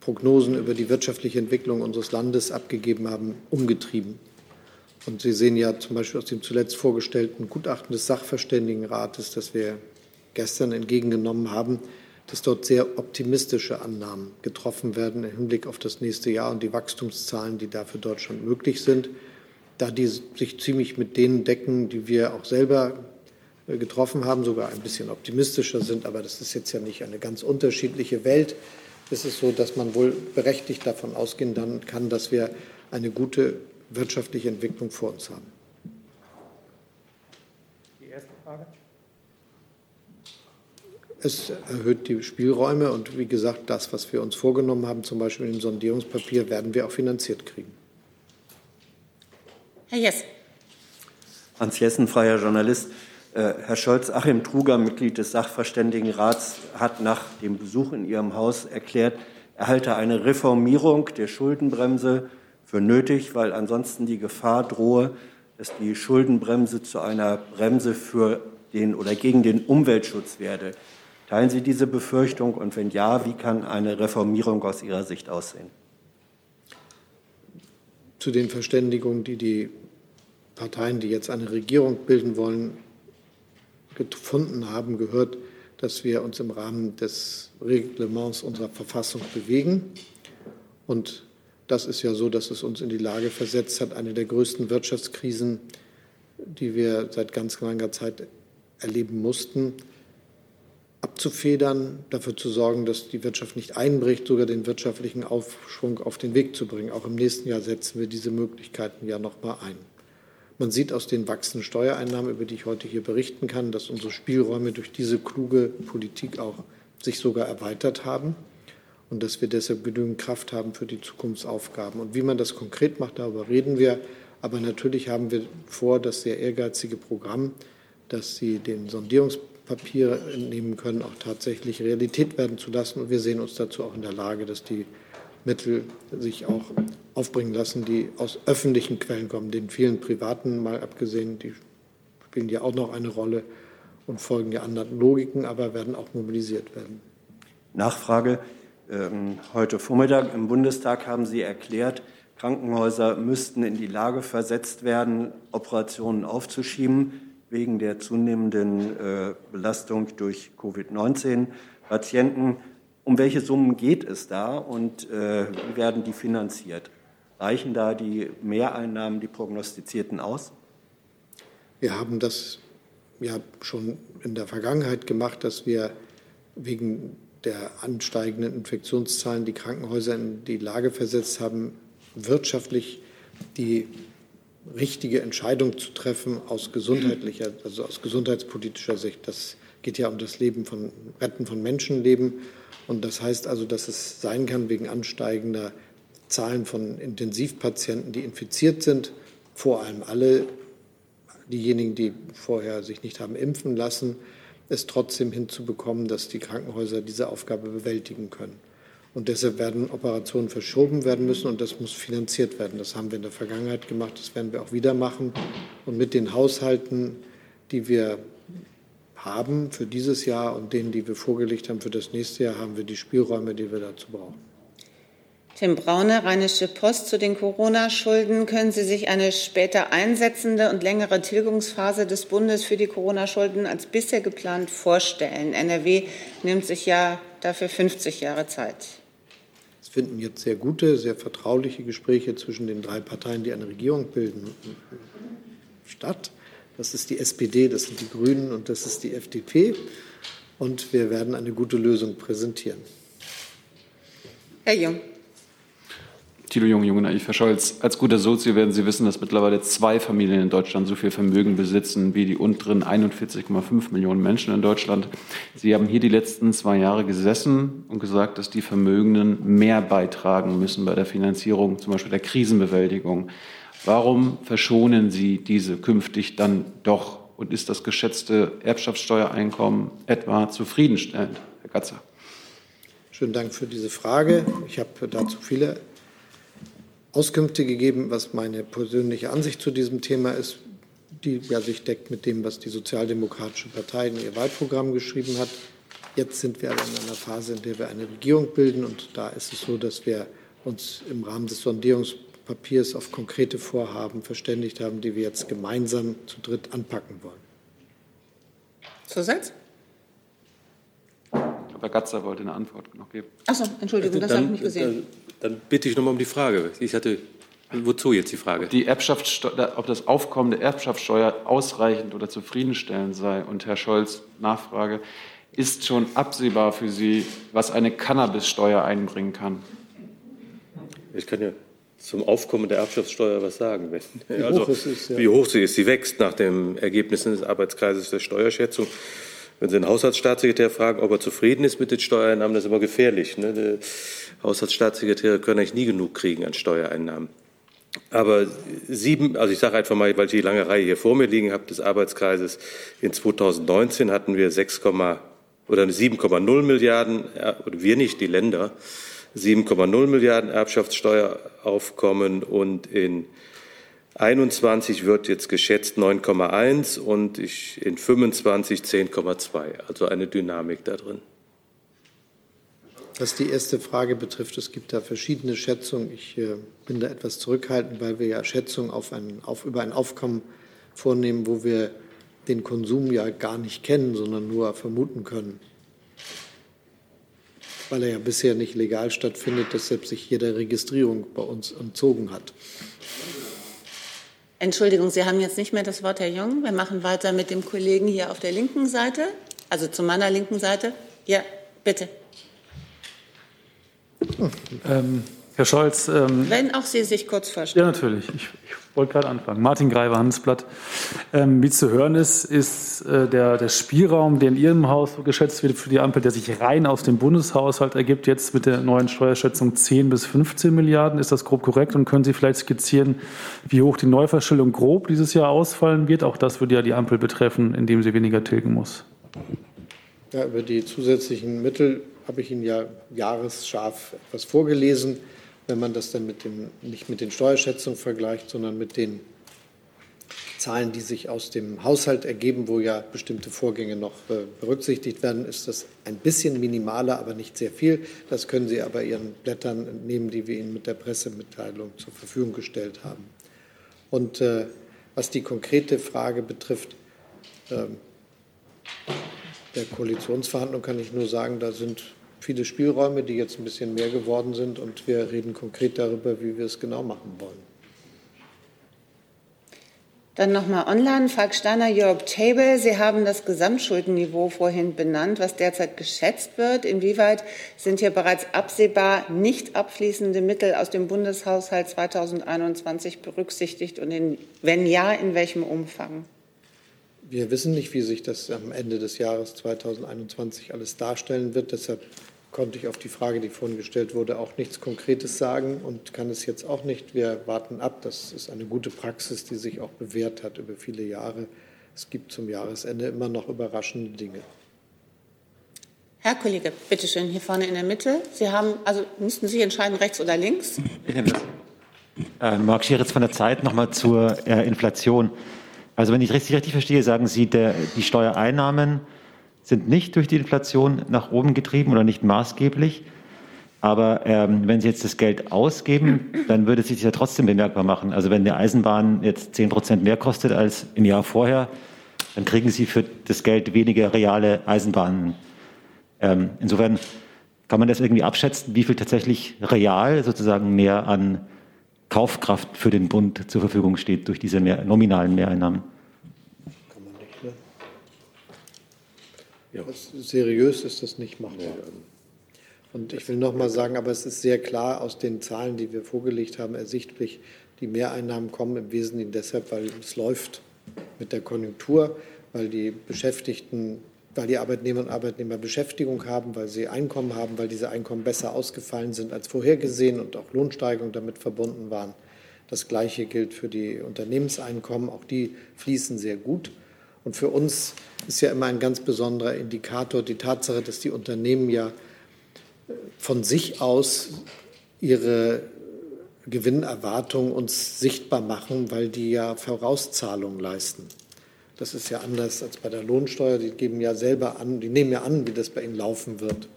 Prognosen über die wirtschaftliche Entwicklung unseres Landes abgegeben haben, umgetrieben. Und Sie sehen ja zum Beispiel aus dem zuletzt vorgestellten Gutachten des Sachverständigenrates, das wir gestern entgegengenommen haben, dass dort sehr optimistische Annahmen getroffen werden im Hinblick auf das nächste Jahr und die Wachstumszahlen, die da für Deutschland möglich sind, da die sich ziemlich mit denen decken, die wir auch selber äh, getroffen haben, sogar ein bisschen optimistischer sind. Aber das ist jetzt ja nicht eine ganz unterschiedliche Welt. Es ist so, dass man wohl berechtigt davon ausgehen kann, dass wir eine gute wirtschaftliche Entwicklung vor uns haben. Die erste Frage. Es erhöht die Spielräume und wie gesagt, das, was wir uns vorgenommen haben, zum Beispiel im Sondierungspapier, werden wir auch finanziert kriegen. Herr Jess. Hans Jessen, freier Journalist. Äh, Herr Scholz, Achim Truger, Mitglied des Sachverständigenrats, hat nach dem Besuch in Ihrem Haus erklärt, er halte eine Reformierung der Schuldenbremse für nötig, weil ansonsten die Gefahr drohe, dass die Schuldenbremse zu einer Bremse für den oder gegen den Umweltschutz werde. Teilen Sie diese Befürchtung und wenn ja, wie kann eine Reformierung aus Ihrer Sicht aussehen? Zu den Verständigungen, die die Parteien, die jetzt eine Regierung bilden wollen, gefunden haben, gehört, dass wir uns im Rahmen des Reglements unserer Verfassung bewegen und das ist ja so, dass es uns in die Lage versetzt hat, eine der größten Wirtschaftskrisen, die wir seit ganz langer Zeit erleben mussten, abzufedern, dafür zu sorgen, dass die Wirtschaft nicht einbricht, sogar den wirtschaftlichen Aufschwung auf den Weg zu bringen. Auch im nächsten Jahr setzen wir diese Möglichkeiten ja noch mal ein. Man sieht aus den wachsenden Steuereinnahmen, über die ich heute hier berichten kann, dass unsere Spielräume durch diese kluge Politik auch sich sogar erweitert haben und dass wir deshalb genügend Kraft haben für die Zukunftsaufgaben. Und wie man das konkret macht, darüber reden wir. Aber natürlich haben wir vor, das sehr ehrgeizige Programm, dass Sie den Sondierungspapier entnehmen können, auch tatsächlich Realität werden zu lassen. Und wir sehen uns dazu auch in der Lage, dass die Mittel sich auch aufbringen lassen, die aus öffentlichen Quellen kommen. Den vielen privaten mal abgesehen, die spielen ja auch noch eine Rolle und folgen ja anderen Logiken, aber werden auch mobilisiert werden. Nachfrage. Ähm, heute Vormittag im Bundestag haben Sie erklärt, Krankenhäuser müssten in die Lage versetzt werden, Operationen aufzuschieben wegen der zunehmenden äh, Belastung durch Covid-19-Patienten. Um welche Summen geht es da und äh, wie werden die finanziert? Reichen da die Mehreinnahmen, die prognostizierten, aus? Wir haben das ja schon in der Vergangenheit gemacht, dass wir wegen der ansteigenden Infektionszahlen die Krankenhäuser in die Lage versetzt haben, wirtschaftlich die richtige Entscheidung zu treffen aus gesundheitlicher, also aus gesundheitspolitischer Sicht. Das geht ja um das Leben von Retten von Menschenleben. Und das heißt also, dass es sein kann, wegen ansteigender Zahlen von Intensivpatienten, die infiziert sind, vor allem alle diejenigen, die vorher sich nicht haben impfen lassen, es trotzdem hinzubekommen, dass die Krankenhäuser diese Aufgabe bewältigen können. Und deshalb werden Operationen verschoben werden müssen und das muss finanziert werden. Das haben wir in der Vergangenheit gemacht, das werden wir auch wieder machen. Und mit den Haushalten, die wir haben für dieses Jahr und denen, die wir vorgelegt haben für das nächste Jahr, haben wir die Spielräume, die wir dazu brauchen. Tim Braune, Rheinische Post zu den Corona-Schulden. Können Sie sich eine später einsetzende und längere Tilgungsphase des Bundes für die Corona-Schulden als bisher geplant vorstellen? NRW nimmt sich ja dafür 50 Jahre Zeit. Es finden jetzt sehr gute, sehr vertrauliche Gespräche zwischen den drei Parteien, die eine Regierung bilden, statt. Das ist die SPD, das sind die Grünen und das ist die FDP. Und wir werden eine gute Lösung präsentieren. Herr Jung. Thilo Jung, Junge Naiv, Herr Scholz. Als guter Sozi werden Sie wissen, dass mittlerweile zwei Familien in Deutschland so viel Vermögen besitzen wie die unteren 41,5 Millionen Menschen in Deutschland. Sie haben hier die letzten zwei Jahre gesessen und gesagt, dass die Vermögenden mehr beitragen müssen bei der Finanzierung, zum Beispiel der Krisenbewältigung. Warum verschonen Sie diese künftig dann doch? Und ist das geschätzte Erbschaftssteuereinkommen etwa zufriedenstellend, Herr Gatzer? Schönen Dank für diese Frage. Ich habe dazu viele Auskünfte gegeben, was meine persönliche Ansicht zu diesem Thema ist, die ja sich deckt mit dem, was die Sozialdemokratische Partei in ihr Wahlprogramm geschrieben hat. Jetzt sind wir aber in einer Phase, in der wir eine Regierung bilden. Und da ist es so, dass wir uns im Rahmen des Sondierungs Papiers auf konkrete Vorhaben verständigt haben, die wir jetzt gemeinsam zu dritt anpacken wollen. Zusatz? Aber Gatzer wollte eine Antwort noch geben. Achso, Entschuldigung, das habe ich nicht gesehen. Dann, dann bitte ich noch mal um die Frage. Ich hatte Wozu jetzt die Frage? Die Erbschaftssteuer, ob das Aufkommen der Erbschaftssteuer ausreichend oder zufriedenstellend sei. Und Herr Scholz, Nachfrage, ist schon absehbar für Sie, was eine Cannabissteuer einbringen kann? Ich kann ja zum Aufkommen der Erbschaftssteuer was sagen. Wie, also, hoch, ist, ja. wie hoch sie ist. Sie wächst nach den Ergebnissen des Arbeitskreises der Steuerschätzung. Wenn Sie den Haushaltsstaatssekretär fragen, ob er zufrieden ist mit den Steuereinnahmen, das ist immer gefährlich. Ne? Die Haushaltsstaatssekretäre können eigentlich nie genug kriegen an Steuereinnahmen. Aber sieben, also ich sage einfach mal, weil ich die lange Reihe hier vor mir liegen habe, des Arbeitskreises, in 2019 hatten wir 6, oder 7,0 Milliarden, oder wir nicht, die Länder, 7,0 Milliarden Erbschaftssteueraufkommen und in 21 wird jetzt geschätzt 9,1 und ich in 25 10,2. Also eine Dynamik da drin. Was die erste Frage betrifft, es gibt da verschiedene Schätzungen. Ich äh, bin da etwas zurückhaltend, weil wir ja Schätzungen auf ein, auf, über ein Aufkommen vornehmen, wo wir den Konsum ja gar nicht kennen, sondern nur vermuten können. weil er ja bisher nicht legal stattfindet, deshalb sich jeder Registrierung bei uns entzogen hat. Entschuldigung, Sie haben jetzt nicht mehr das Wort, Herr Jung. Wir machen weiter mit dem Kollegen hier auf der linken Seite, also zu meiner linken Seite. Ja, bitte. Ähm, Herr Scholz. Ähm, Wenn auch Sie sich kurz vorstellen. Ja, natürlich. Ich, ich wollte gerade anfangen. Martin Greiber, Handelsblatt. Ähm, wie zu hören ist, ist äh, der, der Spielraum, der in Ihrem Haus geschätzt wird für die Ampel, der sich rein aus dem Bundeshaushalt ergibt, jetzt mit der neuen Steuerschätzung 10 bis 15 Milliarden. Ist das grob korrekt? Und können Sie vielleicht skizzieren, wie hoch die Neuverschuldung grob dieses Jahr ausfallen wird? Auch das würde ja die Ampel betreffen, indem sie weniger tilgen muss. Ja, über die zusätzlichen Mittel habe ich Ihnen ja jahresscharf etwas vorgelesen wenn man das dann mit dem, nicht mit den Steuerschätzungen vergleicht, sondern mit den Zahlen, die sich aus dem Haushalt ergeben, wo ja bestimmte Vorgänge noch äh, berücksichtigt werden, ist das ein bisschen minimaler, aber nicht sehr viel. Das können Sie aber Ihren Blättern entnehmen, die wir Ihnen mit der Pressemitteilung zur Verfügung gestellt haben. Und äh, was die konkrete Frage betrifft, äh, der Koalitionsverhandlung kann ich nur sagen, da sind viele Spielräume, die jetzt ein bisschen mehr geworden sind. Und wir reden konkret darüber, wie wir es genau machen wollen. Dann nochmal online. Falk Steiner, Europe Table. Sie haben das Gesamtschuldenniveau vorhin benannt, was derzeit geschätzt wird. Inwieweit sind hier bereits absehbar nicht abfließende Mittel aus dem Bundeshaushalt 2021 berücksichtigt? Und in, wenn ja, in welchem Umfang? Wir wissen nicht, wie sich das am Ende des Jahres 2021 alles darstellen wird. Deshalb konnte ich auf die Frage, die vorhin gestellt wurde, auch nichts Konkretes sagen und kann es jetzt auch nicht. Wir warten ab. Das ist eine gute Praxis, die sich auch bewährt hat über viele Jahre. Es gibt zum Jahresende immer noch überraschende Dinge. Herr Kollege, bitte schön, hier vorne in der Mitte. Sie haben, also müssten Sie entscheiden, rechts oder links? Ich nehme das. Äh, Marc Schieritz von der Zeit nochmal zur äh, Inflation. Also wenn ich richtig, richtig verstehe, sagen Sie, der, die Steuereinnahmen sind nicht durch die Inflation nach oben getrieben oder nicht maßgeblich. Aber ähm, wenn Sie jetzt das Geld ausgeben, dann würde sich ja trotzdem bemerkbar machen. Also wenn die Eisenbahn jetzt 10 Prozent mehr kostet als im Jahr vorher, dann kriegen Sie für das Geld weniger reale Eisenbahnen. Ähm, insofern kann man das irgendwie abschätzen, wie viel tatsächlich real sozusagen mehr an Kaufkraft für den Bund zur Verfügung steht durch diese mehr, nominalen Mehreinnahmen. Ja. seriös ist das nicht machbar. Und ich will noch mal sagen, aber es ist sehr klar aus den Zahlen, die wir vorgelegt haben, ersichtlich, die Mehreinnahmen kommen im Wesentlichen deshalb, weil es läuft mit der Konjunktur, weil die Beschäftigten, weil die Arbeitnehmer und Arbeitnehmer Beschäftigung haben, weil sie Einkommen haben, weil diese Einkommen besser ausgefallen sind als vorhergesehen und auch Lohnsteigerungen damit verbunden waren. Das Gleiche gilt für die Unternehmenseinkommen. Auch die fließen sehr gut. Und für uns ist ja immer ein ganz besonderer Indikator die Tatsache, dass die Unternehmen ja von sich aus ihre Gewinnerwartungen uns sichtbar machen, weil die ja Vorauszahlungen leisten. Das ist ja anders als bei der Lohnsteuer. Die geben ja selber an, die nehmen ja an, wie das bei ihnen laufen wird.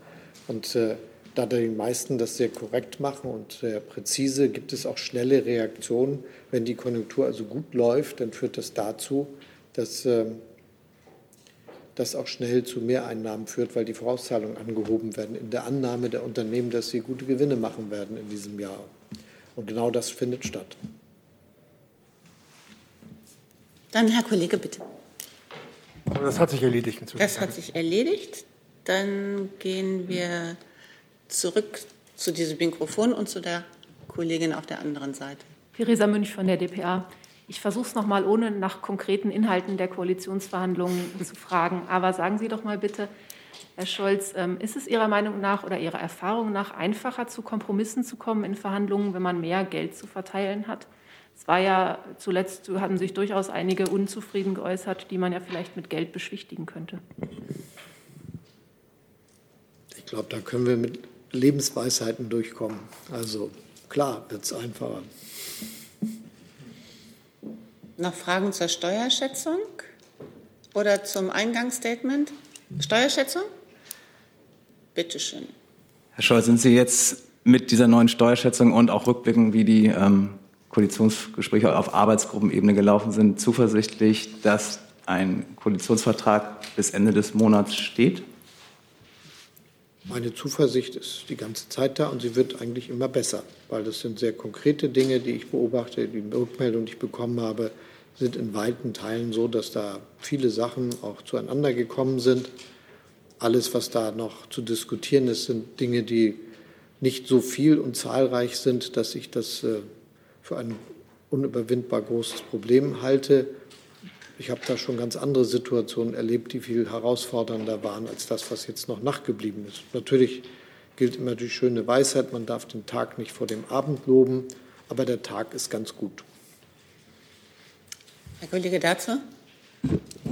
Und äh, da die meisten das sehr korrekt machen und sehr präzise, gibt es auch schnelle Reaktionen. Wenn die Konjunktur also gut läuft, dann führt das dazu, dass ähm, das auch schnell zu Mehreinnahmen führt, weil die Vorauszahlungen angehoben werden, in der Annahme der Unternehmen, dass sie gute Gewinne machen werden in diesem Jahr. Und genau das findet statt. Dann Herr Kollege, bitte. Das hat sich erledigt. Inzwischen. Das hat sich erledigt. Dann gehen wir zurück zu diesem Mikrofon und zu der Kollegin auf der anderen Seite. Theresa Münch von der DPA. Ich versuche es nochmal, ohne nach konkreten Inhalten der Koalitionsverhandlungen zu fragen. Aber sagen Sie doch mal bitte, Herr Scholz, ähm, ist es Ihrer Meinung nach oder Ihrer Erfahrung nach einfacher, zu Kompromissen zu kommen in Verhandlungen, wenn man mehr Geld zu verteilen hat? Es war ja zuletzt, hatten sich durchaus einige unzufrieden geäußert, die man ja vielleicht mit Geld beschwichtigen könnte. Ich glaube, da können wir mit Lebensweisheiten durchkommen. Also klar wird es einfacher. Noch Fragen zur Steuerschätzung oder zum Eingangsstatement? Steuerschätzung? Bitte schön. Herr Scholz, sind Sie jetzt mit dieser neuen Steuerschätzung und auch rückblickend, wie die ähm, Koalitionsgespräche auf Arbeitsgruppenebene gelaufen sind, zuversichtlich, dass ein Koalitionsvertrag bis Ende des Monats steht? meine Zuversicht ist die ganze Zeit da und sie wird eigentlich immer besser, weil das sind sehr konkrete Dinge, die ich beobachte. Die Rückmeldung, die ich bekommen habe, sind in weiten Teilen so, dass da viele Sachen auch zueinander gekommen sind. Alles, was da noch zu diskutieren ist, sind Dinge, die nicht so viel und zahlreich sind, dass ich das äh, für ein unüberwindbar großes Problem halte. Ich habe da schon ganz andere Situationen erlebt, die viel herausfordernder waren als das, was jetzt noch nachgeblieben ist. Natürlich gilt immer die schöne Weisheit, man darf den Tag nicht vor dem Abend loben, aber der Tag ist ganz gut. Herr Kollege dazu?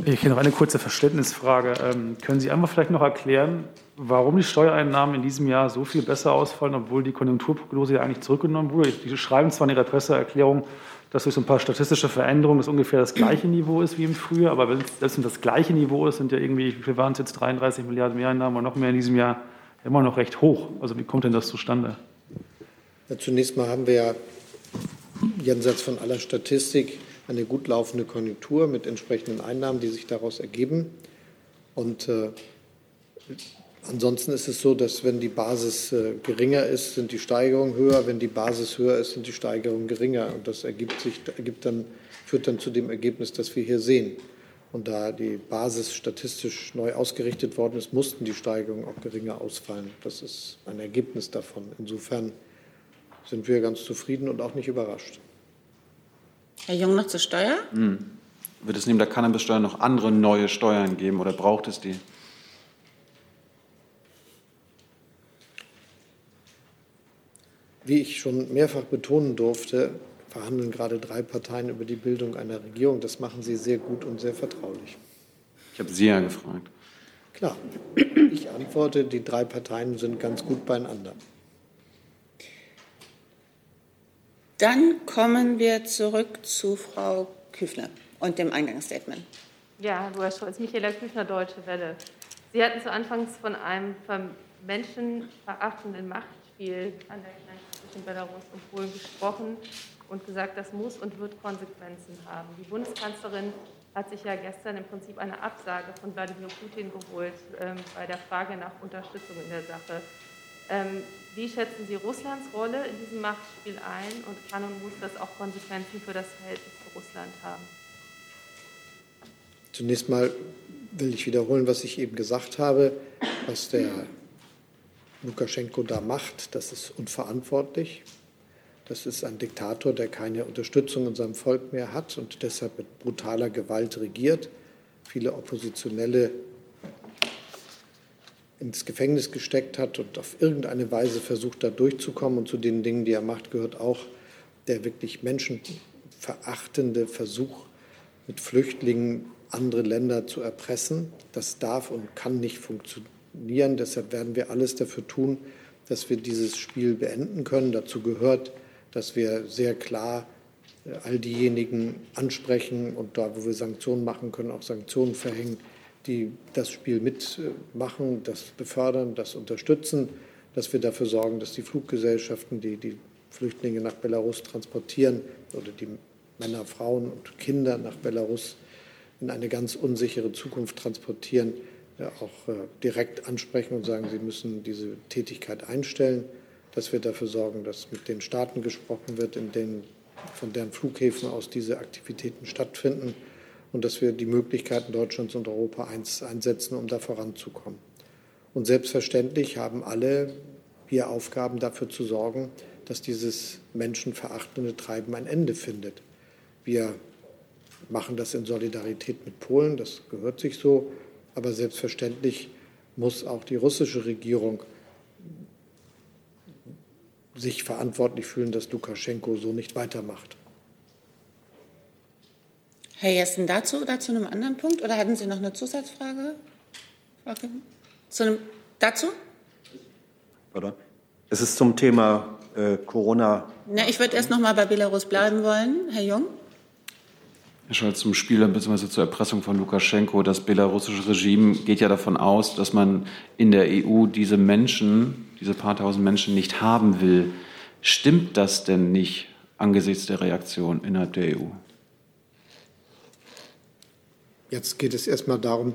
Ich habe noch eine kurze Verständnisfrage. Ähm, können Sie einmal vielleicht noch erklären, warum die Steuereinnahmen in diesem Jahr so viel besser ausfallen, obwohl die Konjunkturprognose ja eigentlich zurückgenommen wurde? Die schreiben zwar in Ihrer Presseerklärung, dass durch so ein paar statistische Veränderungen das ungefähr das gleiche Niveau ist wie im Frühjahr. Aber wenn es das gleiche Niveau ist, sind ja irgendwie, wie viel waren es jetzt, 33 Milliarden Mehreinnahmen und noch mehr in diesem Jahr immer noch recht hoch. Also wie kommt denn das zustande? Ja, zunächst mal haben wir ja jenseits von aller Statistik eine gut laufende Konjunktur mit entsprechenden Einnahmen, die sich daraus ergeben. Und äh, Ansonsten ist es so, dass wenn die Basis äh, geringer ist, sind die Steigerungen höher. Wenn die Basis höher ist, sind die Steigerungen geringer. Und das ergibt sich, ergibt dann, führt dann zu dem Ergebnis, das wir hier sehen. Und da die Basis statistisch neu ausgerichtet worden ist, mussten die Steigerungen auch geringer ausfallen. Das ist ein Ergebnis davon. Insofern sind wir ganz zufrieden und auch nicht überrascht. Herr Jung noch zur Steuer? Hm. Wird es neben der Cannabissteuer noch andere neue Steuern geben oder braucht es die? Wie ich schon mehrfach betonen durfte, verhandeln gerade drei Parteien über die Bildung einer Regierung. Das machen sie sehr gut und sehr vertraulich. Ich habe Sie ja gefragt. Klar, ich antworte, die drei Parteien sind ganz gut beieinander. Dann kommen wir zurück zu Frau Küfner und dem Eingangsstatement. Ja, hallo Herr Scholz, Michaela Küfner, Deutsche Welle. Sie hatten zu Anfangs von einem menschenverachtenden Machtspiel an der Grenze zwischen Belarus und Polen gesprochen und gesagt, das muss und wird Konsequenzen haben. Die Bundeskanzlerin hat sich ja gestern im Prinzip eine Absage von Wladimir Putin geholt ähm, bei der Frage nach Unterstützung in der Sache. Ähm, wie schätzen Sie Russlands Rolle in diesem Machtspiel ein und kann und muss das auch Konsequenzen für das Verhältnis zu Russland haben? Zunächst mal will ich wiederholen, was ich eben gesagt habe, was der Lukaschenko da macht, das ist unverantwortlich. Das ist ein Diktator, der keine Unterstützung in seinem Volk mehr hat und deshalb mit brutaler Gewalt regiert. Viele Oppositionelle ins Gefängnis gesteckt hat und auf irgendeine Weise versucht, da durchzukommen. Und zu den Dingen, die er macht, gehört auch der wirklich menschenverachtende Versuch, mit Flüchtlingen andere Länder zu erpressen. Das darf und kann nicht funktionieren. Deshalb werden wir alles dafür tun, dass wir dieses Spiel beenden können. Dazu gehört, dass wir sehr klar äh, all diejenigen ansprechen und da, wo wir Sanktionen machen können, auch Sanktionen verhängen, die das Spiel mitmachen, das befördern, das unterstützen, dass wir dafür sorgen, dass die Fluggesellschaften, die die Flüchtlinge nach Belarus transportieren oder die Männer, Frauen und Kinder nach Belarus in eine ganz unsichere Zukunft transportieren, auch äh, direkt ansprechen und sagen, sie müssen diese Tätigkeit einstellen, dass wir dafür sorgen, dass mit den Staaten gesprochen wird, in denen, von deren Flughäfen aus diese Aktivitäten stattfinden und dass wir die Möglichkeiten Deutschlands und Europa einsetzen, um da voranzukommen. Und selbstverständlich haben alle hier Aufgaben dafür zu sorgen, dass dieses menschenverachtende Treiben ein Ende findet. Wir machen das in Solidarität mit Polen, das gehört sich so. Aber selbstverständlich muss auch die russische Regierung sich verantwortlich fühlen, dass Lukaschenko so nicht weitermacht. Herr Jessen, dazu oder zu einem anderen Punkt? Oder hatten Sie noch eine Zusatzfrage? Okay. Zu einem, dazu? Pardon. Es ist zum Thema äh, Corona. Na, ich würde erst noch mal bei Belarus bleiben wollen. Herr Jung? Herr Scholz, zum Spieler bzw. zur Erpressung von Lukaschenko. Das belarussische Regime geht ja davon aus, dass man in der EU diese Menschen, diese paar tausend Menschen nicht haben will. Stimmt das denn nicht angesichts der Reaktion innerhalb der EU? Jetzt geht es erstmal darum,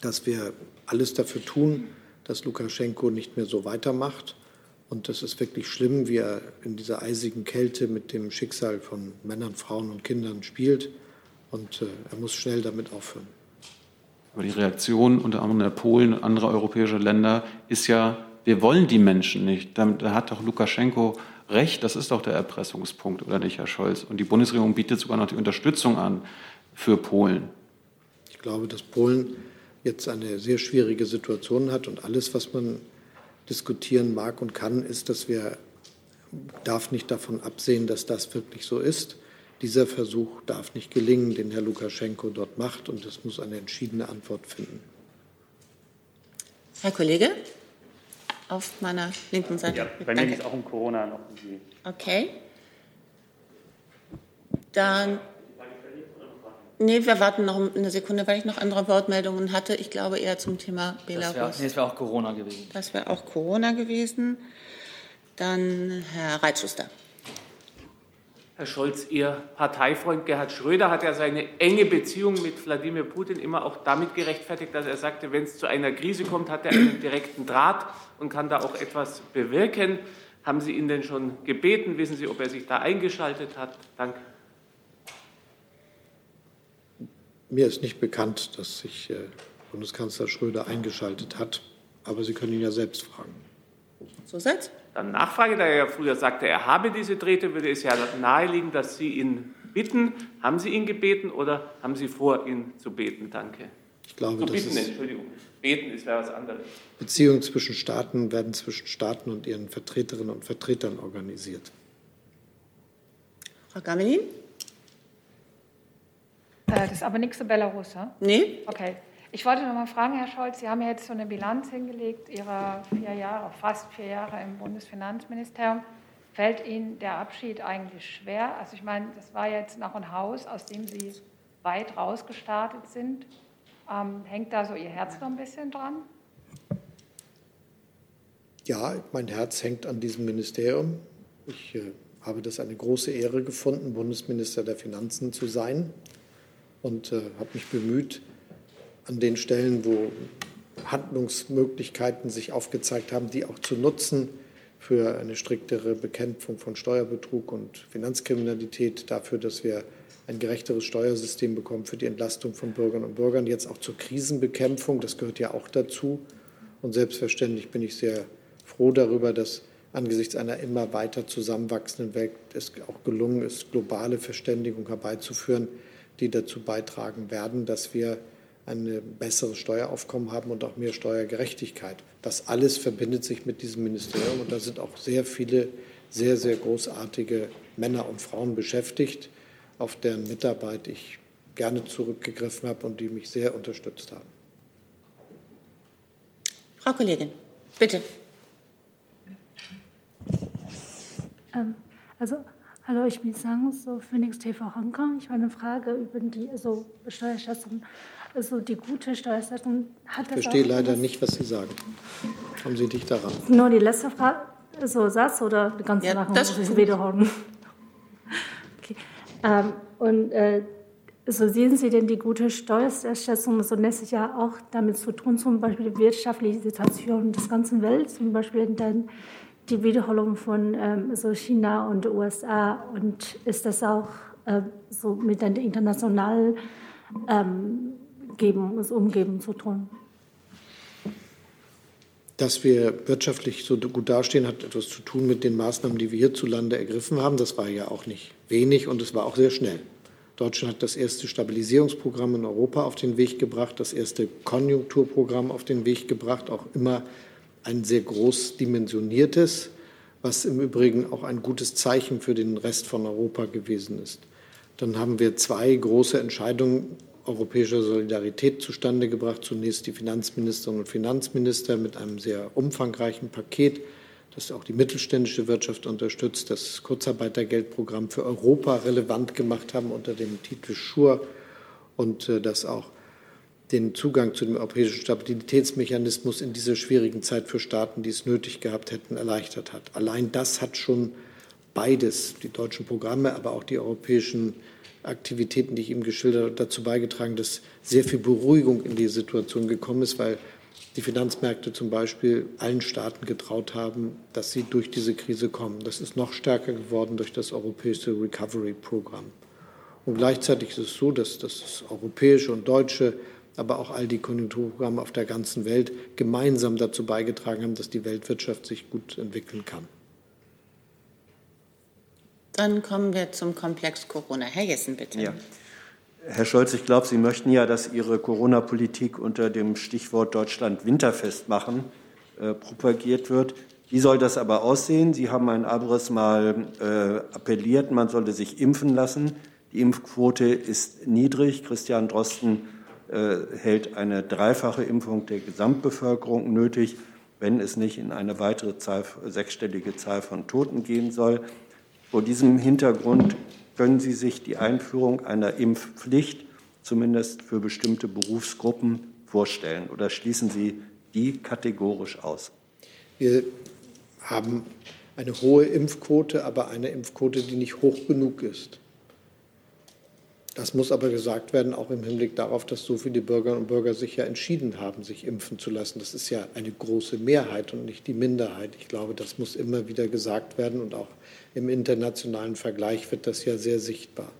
dass wir alles dafür tun, dass Lukaschenko nicht mehr so weitermacht. Und das ist wirklich schlimm, wie er in dieser eisigen Kälte mit dem Schicksal von Männern, Frauen und Kindern spielt. Und äh, er muss schnell damit aufhören. Aber die Reaktion unter anderem der Polen und anderer europäischer Länder ist ja, wir wollen die Menschen nicht. Da hat doch Lukaschenko recht, das ist doch der Erpressungspunkt, oder nicht, Herr Scholz? Und die Bundesregierung bietet sogar noch die Unterstützung an für Polen. Ich glaube, dass Polen jetzt eine sehr schwierige Situation hat und alles, was man diskutieren mag und kann, ist, dass wir darf nicht davon absehen, dass das wirklich so ist. Dieser Versuch darf nicht gelingen, den Herr Lukaschenko dort macht, und es muss eine entschiedene Antwort finden. Herr Kollege, auf meiner linken Seite. Ja, bei mir geht es auch um Corona noch. Um Sie. Okay. Dann. Nee, wir warten noch eine Sekunde, weil ich noch andere Wortmeldungen hatte. Ich glaube eher zum Thema Belarus. Das wäre wär auch Corona gewesen. Das wäre auch Corona gewesen. Dann Herr Reitschuster. Herr Scholz, Ihr Parteifreund Gerhard Schröder hat ja seine enge Beziehung mit Wladimir Putin immer auch damit gerechtfertigt, dass er sagte, wenn es zu einer Krise kommt, hat er einen direkten Draht und kann da auch etwas bewirken. Haben Sie ihn denn schon gebeten? Wissen Sie, ob er sich da eingeschaltet hat? Danke. Mir ist nicht bekannt, dass sich äh, Bundeskanzler Schröder eingeschaltet hat, aber Sie können ihn ja selbst fragen. So seid. Dann Nachfrage, da er ja früher sagte, er habe diese Drähte, würde es ja naheliegen, dass Sie ihn bitten. Haben Sie ihn gebeten oder haben Sie vor, ihn zu beten? Danke. Ich glaube, zu das bitten, ist Entschuldigung. Beten ist ja was anderes. Beziehungen zwischen Staaten werden zwischen Staaten und ihren Vertreterinnen und Vertretern organisiert. Frau Gamelin? Äh, das ist aber nichts zu Belarus, ja? Nee. Okay. Ich wollte noch mal fragen, Herr Scholz, Sie haben ja jetzt so eine Bilanz hingelegt Ihrer vier Jahre, fast vier Jahre im Bundesfinanzministerium. Fällt Ihnen der Abschied eigentlich schwer? Also ich meine, das war jetzt noch ein Haus, aus dem Sie weit rausgestartet sind. Ähm, hängt da so Ihr Herz noch ein bisschen dran? Ja, mein Herz hängt an diesem Ministerium. Ich äh, habe das eine große Ehre gefunden, Bundesminister der Finanzen zu sein und äh, habe mich bemüht, an den Stellen, wo Handlungsmöglichkeiten sich aufgezeigt haben, die auch zu nutzen für eine striktere Bekämpfung von Steuerbetrug und Finanzkriminalität, dafür, dass wir ein gerechteres Steuersystem bekommen für die Entlastung von Bürgern und Bürgern, jetzt auch zur Krisenbekämpfung, das gehört ja auch dazu. Und selbstverständlich bin ich sehr froh darüber, dass angesichts einer immer weiter zusammenwachsenden Welt es auch gelungen ist, globale Verständigung herbeizuführen, die dazu beitragen werden, dass wir ein besseres Steueraufkommen haben und auch mehr Steuergerechtigkeit. Das alles verbindet sich mit diesem Ministerium und da sind auch sehr viele sehr, sehr großartige Männer und Frauen beschäftigt, auf deren Mitarbeit ich gerne zurückgegriffen habe und die mich sehr unterstützt haben. Frau Kollegin, bitte. Ähm, also, hallo, ich bin Sang, so Phoenix TV Hongkong. Ich habe eine Frage über die also Steuerschätzung also die gute Steuersetzung hat Ich verstehe leider nicht, was Sie sagen. Kommen Sie dicht daran. Nur die letzte Frage, so Satz oder die ganze Ja, Sache das- muss ich wiederholen? Okay. Ähm, und äh, so sehen Sie denn die gute Steuersetzung so nächstes Jahr auch damit zu tun, zum Beispiel die wirtschaftliche Situation der ganzen Welt, zum Beispiel dann die Wiederholung von ähm, so China und USA und ist das auch äh, so mit der internationalen ähm, Geben, Umgeben zu tun? Dass wir wirtschaftlich so gut dastehen, hat etwas zu tun mit den Maßnahmen, die wir hierzulande ergriffen haben. Das war ja auch nicht wenig und es war auch sehr schnell. Deutschland hat das erste Stabilisierungsprogramm in Europa auf den Weg gebracht, das erste Konjunkturprogramm auf den Weg gebracht, auch immer ein sehr groß dimensioniertes, was im Übrigen auch ein gutes Zeichen für den Rest von Europa gewesen ist. Dann haben wir zwei große Entscheidungen europäischer Solidarität zustande gebracht. Zunächst die Finanzministerinnen und Finanzminister mit einem sehr umfangreichen Paket, das auch die mittelständische Wirtschaft unterstützt, das Kurzarbeitergeldprogramm für Europa relevant gemacht haben unter dem Titel SURE und äh, das auch den Zugang zu dem europäischen Stabilitätsmechanismus in dieser schwierigen Zeit für Staaten, die es nötig gehabt hätten, erleichtert hat. Allein das hat schon beides, die deutschen Programme, aber auch die europäischen Aktivitäten, die ich eben geschildert habe, dazu beigetragen, dass sehr viel Beruhigung in die Situation gekommen ist, weil die Finanzmärkte zum Beispiel allen Staaten getraut haben, dass sie durch diese Krise kommen. Das ist noch stärker geworden durch das europäische Recovery-Programm. Und gleichzeitig ist es so, dass das europäische und deutsche, aber auch all die Konjunkturprogramme auf der ganzen Welt gemeinsam dazu beigetragen haben, dass die Weltwirtschaft sich gut entwickeln kann. Dann kommen wir zum Komplex Corona. Herr Jessen, bitte. Ja. Herr Scholz, ich glaube, Sie möchten ja, dass Ihre Corona-Politik unter dem Stichwort Deutschland winterfest machen äh, propagiert wird. Wie soll das aber aussehen? Sie haben ein Abriss mal äh, appelliert, man solle sich impfen lassen. Die Impfquote ist niedrig. Christian Drosten äh, hält eine dreifache Impfung der Gesamtbevölkerung nötig, wenn es nicht in eine weitere Zahl, sechsstellige Zahl von Toten gehen soll. Vor diesem Hintergrund können Sie sich die Einführung einer Impfpflicht zumindest für bestimmte Berufsgruppen vorstellen oder schließen Sie die kategorisch aus? Wir haben eine hohe Impfquote, aber eine Impfquote, die nicht hoch genug ist. Das muss aber gesagt werden, auch im Hinblick darauf, dass so viele Bürgerinnen und Bürger sich ja entschieden haben, sich impfen zu lassen. Das ist ja eine große Mehrheit und nicht die Minderheit. Ich glaube, das muss immer wieder gesagt werden und auch im internationalen Vergleich wird das ja sehr sichtbar.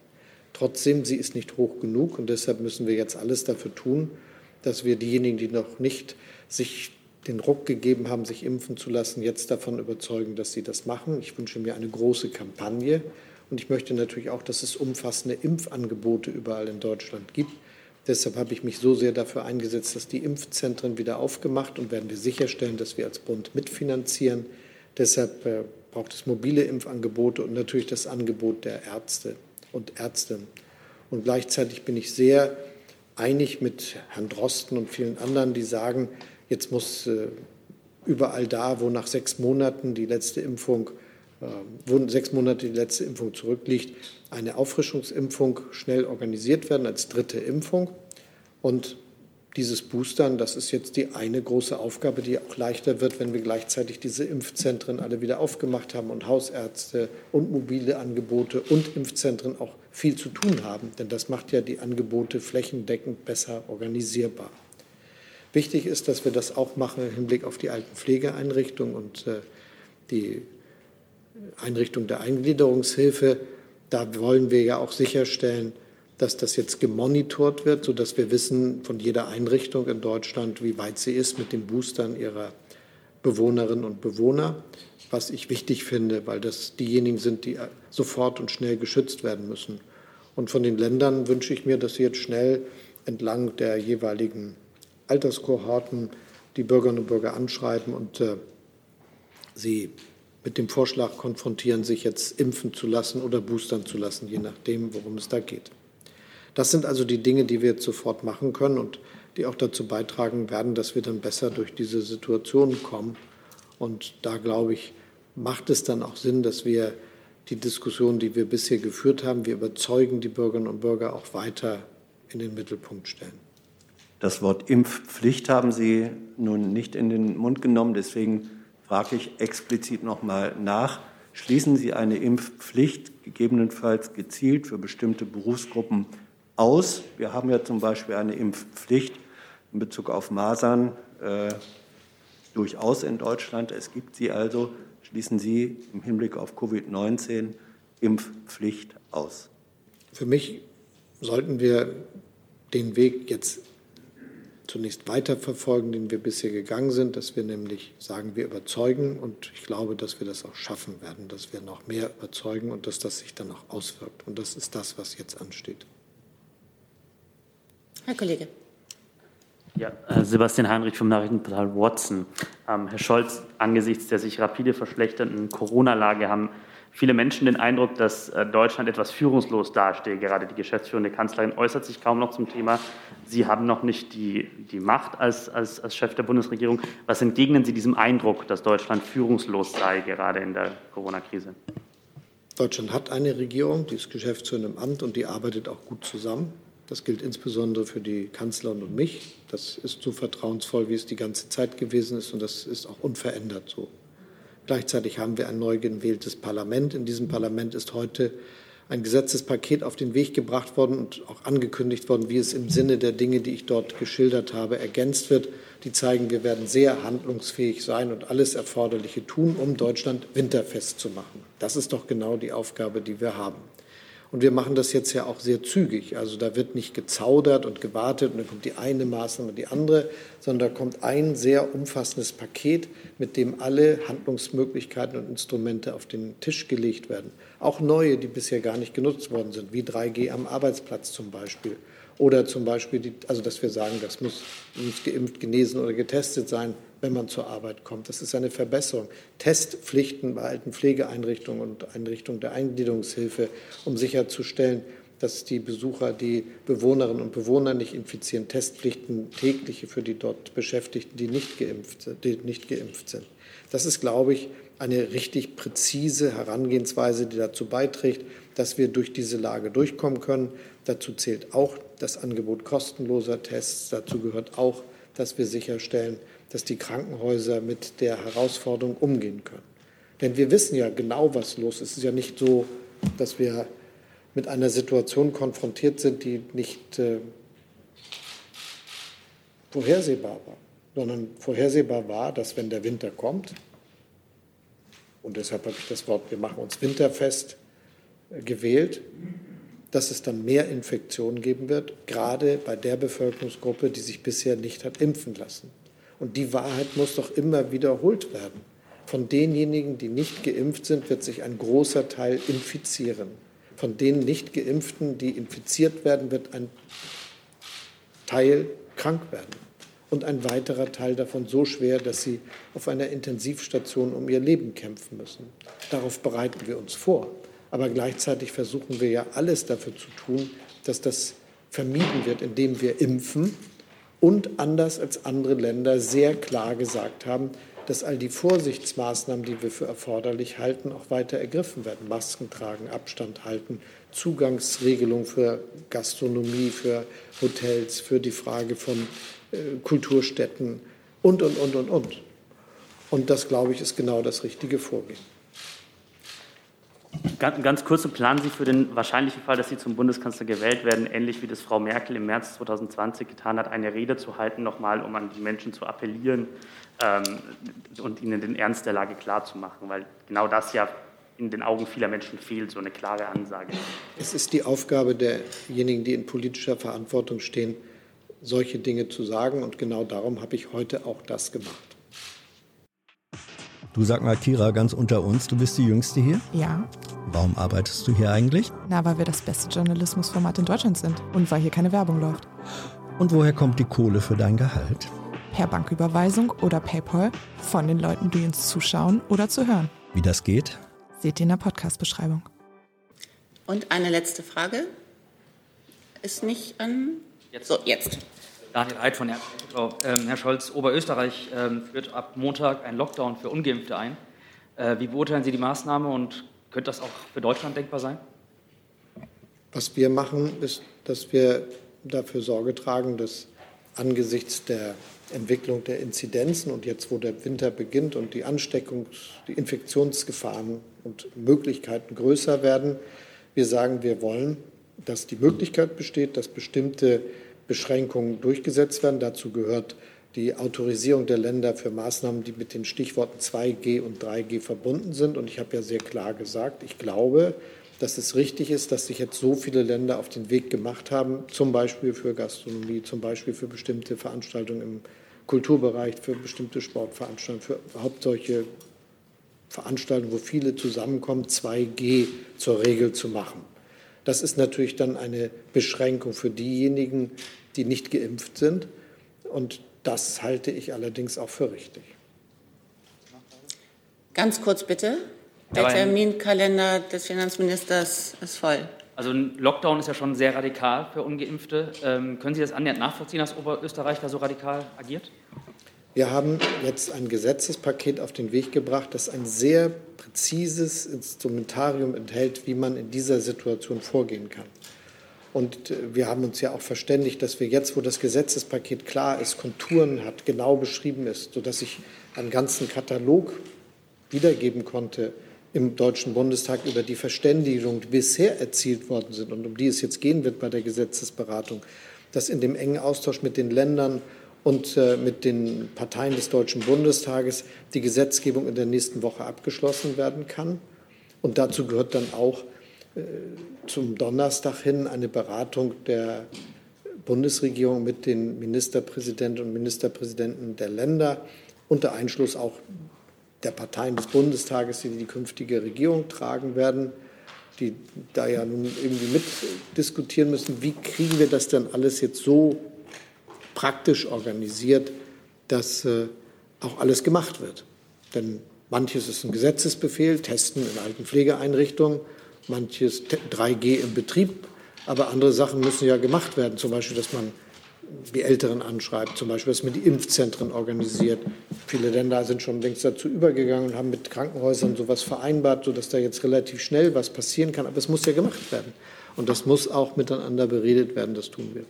Trotzdem, sie ist nicht hoch genug und deshalb müssen wir jetzt alles dafür tun, dass wir diejenigen, die noch nicht sich den Ruck gegeben haben, sich impfen zu lassen, jetzt davon überzeugen, dass sie das machen. Ich wünsche mir eine große Kampagne und ich möchte natürlich auch, dass es umfassende Impfangebote überall in Deutschland gibt. Deshalb habe ich mich so sehr dafür eingesetzt, dass die Impfzentren wieder aufgemacht und werden wir sicherstellen, dass wir als Bund mitfinanzieren. Deshalb äh, braucht es mobile Impfangebote und natürlich das Angebot der Ärzte und Ärztinnen. Und gleichzeitig bin ich sehr einig mit Herrn Drosten und vielen anderen, die sagen, jetzt muss äh, überall da, wo nach sechs Monaten die letzte Impfung wo sechs Monate die letzte Impfung zurückliegt, eine Auffrischungsimpfung schnell organisiert werden als dritte Impfung. Und dieses Boostern, das ist jetzt die eine große Aufgabe, die auch leichter wird, wenn wir gleichzeitig diese Impfzentren alle wieder aufgemacht haben und Hausärzte und mobile Angebote und Impfzentren auch viel zu tun haben. Denn das macht ja die Angebote flächendeckend besser organisierbar. Wichtig ist, dass wir das auch machen im Hinblick auf die alten Pflegeeinrichtungen und äh, die Einrichtung der Eingliederungshilfe. Da wollen wir ja auch sicherstellen, dass das jetzt gemonitort wird, sodass wir wissen von jeder Einrichtung in Deutschland, wie weit sie ist mit den Boostern ihrer Bewohnerinnen und Bewohner, was ich wichtig finde, weil das diejenigen sind, die sofort und schnell geschützt werden müssen. Und von den Ländern wünsche ich mir, dass sie jetzt schnell entlang der jeweiligen Alterskohorten die Bürgerinnen und Bürger anschreiben und äh, sie mit dem Vorschlag konfrontieren, sich jetzt impfen zu lassen oder boostern zu lassen, je nachdem, worum es da geht. Das sind also die Dinge, die wir jetzt sofort machen können und die auch dazu beitragen werden, dass wir dann besser durch diese Situation kommen. Und da, glaube ich, macht es dann auch Sinn, dass wir die Diskussion, die wir bisher geführt haben, wir überzeugen die Bürgerinnen und Bürger auch weiter in den Mittelpunkt stellen. Das Wort Impfpflicht haben Sie nun nicht in den Mund genommen. Deswegen frage ich explizit noch mal nach. Schließen Sie eine Impfpflicht gegebenenfalls gezielt für bestimmte Berufsgruppen aus? Wir haben ja zum Beispiel eine Impfpflicht in Bezug auf Masern äh, durchaus in Deutschland. Es gibt sie also. Schließen Sie im Hinblick auf Covid-19 Impfpflicht aus? Für mich sollten wir den Weg jetzt zunächst weiterverfolgen, den wir bisher gegangen sind, dass wir nämlich sagen, wir überzeugen und ich glaube, dass wir das auch schaffen werden, dass wir noch mehr überzeugen und dass das sich dann auch auswirkt. Und das ist das, was jetzt ansteht. Herr Kollege. Ja, äh, Sebastian Heinrich vom Nachrichtenportal Watson. Ähm, Herr Scholz, angesichts der sich rapide verschlechternden Corona-Lage haben viele Menschen den Eindruck, dass äh, Deutschland etwas führungslos dastehe. Gerade die geschäftsführende Kanzlerin äußert sich kaum noch zum Thema. Sie haben noch nicht die, die Macht als, als, als Chef der Bundesregierung. Was entgegnen Sie diesem Eindruck, dass Deutschland führungslos sei, gerade in der Corona-Krise? Deutschland hat eine Regierung, die ist geschäftsführend im Amt und die arbeitet auch gut zusammen. Das gilt insbesondere für die Kanzlerin und mich. Das ist so vertrauensvoll, wie es die ganze Zeit gewesen ist und das ist auch unverändert so. Gleichzeitig haben wir ein neu gewähltes Parlament. In diesem Parlament ist heute ein Gesetzespaket auf den Weg gebracht worden und auch angekündigt worden, wie es im Sinne der Dinge, die ich dort geschildert habe, ergänzt wird. Die zeigen, wir werden sehr handlungsfähig sein und alles Erforderliche tun, um Deutschland winterfest zu machen. Das ist doch genau die Aufgabe, die wir haben. Und wir machen das jetzt ja auch sehr zügig. Also da wird nicht gezaudert und gewartet und dann kommt die eine Maßnahme, die andere, sondern da kommt ein sehr umfassendes Paket, mit dem alle Handlungsmöglichkeiten und Instrumente auf den Tisch gelegt werden. Auch neue, die bisher gar nicht genutzt worden sind, wie 3G am Arbeitsplatz zum Beispiel. Oder zum Beispiel, die, also dass wir sagen, das muss, muss geimpft, genesen oder getestet sein, wenn man zur Arbeit kommt. Das ist eine Verbesserung. Testpflichten bei alten Pflegeeinrichtungen und Einrichtungen der Eingliederungshilfe, um sicherzustellen, dass die Besucher die Bewohnerinnen und Bewohner nicht infizieren. Testpflichten tägliche für die dort Beschäftigten, die nicht geimpft, die nicht geimpft sind. Das ist, glaube ich, eine richtig präzise Herangehensweise, die dazu beiträgt, dass wir durch diese Lage durchkommen können. Dazu zählt auch das Angebot kostenloser Tests. Dazu gehört auch, dass wir sicherstellen, dass die Krankenhäuser mit der Herausforderung umgehen können. Denn wir wissen ja genau, was los ist. Es ist ja nicht so, dass wir mit einer Situation konfrontiert sind, die nicht äh, vorhersehbar war, sondern vorhersehbar war, dass wenn der Winter kommt, und deshalb habe ich das Wort, wir machen uns winterfest äh, gewählt, dass es dann mehr Infektionen geben wird, gerade bei der Bevölkerungsgruppe, die sich bisher nicht hat impfen lassen. Und die Wahrheit muss doch immer wiederholt werden. Von denjenigen, die nicht geimpft sind, wird sich ein großer Teil infizieren. Von den nicht geimpften, die infiziert werden, wird ein Teil krank werden. Und ein weiterer Teil davon so schwer, dass sie auf einer Intensivstation um ihr Leben kämpfen müssen. Darauf bereiten wir uns vor. Aber gleichzeitig versuchen wir ja alles dafür zu tun, dass das vermieden wird, indem wir impfen und anders als andere Länder sehr klar gesagt haben, dass all die Vorsichtsmaßnahmen, die wir für erforderlich halten, auch weiter ergriffen werden. Masken tragen, Abstand halten, Zugangsregelung für Gastronomie, für Hotels, für die Frage von äh, Kulturstätten und, und, und, und, und. Und das, glaube ich, ist genau das richtige Vorgehen. Ganz, ganz kurz, planen Sie für den wahrscheinlichen Fall, dass Sie zum Bundeskanzler gewählt werden, ähnlich wie das Frau Merkel im März 2020 getan hat, eine Rede zu halten, nochmal, um an die Menschen zu appellieren ähm, und ihnen den Ernst der Lage klarzumachen, weil genau das ja in den Augen vieler Menschen fehlt, so eine klare Ansage. Es ist die Aufgabe derjenigen, die in politischer Verantwortung stehen, solche Dinge zu sagen. Und genau darum habe ich heute auch das gemacht. Du sag mal, Kira, ganz unter uns, du bist die Jüngste hier? Ja. Warum arbeitest du hier eigentlich? Na, weil wir das beste Journalismusformat in Deutschland sind und weil hier keine Werbung läuft. Und woher kommt die Kohle für dein Gehalt? Per Banküberweisung oder PayPal von den Leuten, die uns zuschauen oder zu hören. Wie das geht? Seht ihr in der Podcast-Beschreibung. Und eine letzte Frage. Ist nicht an. Jetzt. So, jetzt. Daniel Heid von der ähm, Herr Scholz, Oberösterreich ähm, führt ab Montag einen Lockdown für Ungeimpfte ein. Äh, wie beurteilen Sie die Maßnahme und könnte das auch für Deutschland denkbar sein? Was wir machen, ist, dass wir dafür Sorge tragen, dass angesichts der Entwicklung der Inzidenzen und jetzt, wo der Winter beginnt und die Ansteckungs-, die Infektionsgefahren und Möglichkeiten größer werden, wir sagen, wir wollen, dass die Möglichkeit besteht, dass bestimmte Beschränkungen durchgesetzt werden. Dazu gehört die Autorisierung der Länder für Maßnahmen, die mit den Stichworten 2G und 3G verbunden sind. Und ich habe ja sehr klar gesagt, ich glaube, dass es richtig ist, dass sich jetzt so viele Länder auf den Weg gemacht haben, zum Beispiel für Gastronomie, zum Beispiel für bestimmte Veranstaltungen im Kulturbereich, für bestimmte Sportveranstaltungen, für überhaupt solche Veranstaltungen, wo viele zusammenkommen, 2G zur Regel zu machen. Das ist natürlich dann eine Beschränkung für diejenigen, die nicht geimpft sind. Und das halte ich allerdings auch für richtig. Ganz kurz bitte. Der Terminkalender des Finanzministers ist voll. Also ein Lockdown ist ja schon sehr radikal für Ungeimpfte. Ähm, können Sie das annähernd nachvollziehen, dass Oberösterreich da so radikal agiert? Wir haben jetzt ein Gesetzespaket auf den Weg gebracht, das ein sehr präzises Instrumentarium enthält, wie man in dieser Situation vorgehen kann. Und äh, wir haben uns ja auch verständigt, dass wir jetzt, wo das Gesetzespaket klar ist, Konturen hat, genau beschrieben ist, sodass ich einen ganzen Katalog wiedergeben konnte im Deutschen Bundestag über die Verständigung, die bisher erzielt worden sind und um die es jetzt gehen wird bei der Gesetzesberatung, dass in dem engen Austausch mit den Ländern und äh, mit den Parteien des Deutschen Bundestages die Gesetzgebung in der nächsten Woche abgeschlossen werden kann. Und dazu gehört dann auch äh, zum Donnerstag hin eine Beratung der Bundesregierung mit den Ministerpräsidenten und Ministerpräsidenten der Länder unter Einschluss auch der Parteien des Bundestages, die die künftige Regierung tragen werden, die da ja nun irgendwie mitdiskutieren müssen, wie kriegen wir das denn alles jetzt so praktisch organisiert, dass äh, auch alles gemacht wird. Denn manches ist ein Gesetzesbefehl, Testen in alten Pflegeeinrichtungen, manches 3G im Betrieb, aber andere Sachen müssen ja gemacht werden, zum Beispiel, dass man die Älteren anschreibt, zum Beispiel, dass man die Impfzentren organisiert. Viele Länder sind schon längst dazu übergegangen und haben mit Krankenhäusern sowas vereinbart, sodass da jetzt relativ schnell was passieren kann. Aber es muss ja gemacht werden. Und das muss auch miteinander beredet werden. Das tun wir.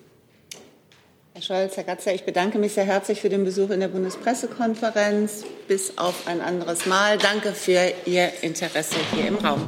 Herr Scholz, Herr Gatzer, ich bedanke mich sehr herzlich für den Besuch in der Bundespressekonferenz. Bis auf ein anderes Mal. Danke für Ihr Interesse hier im Raum.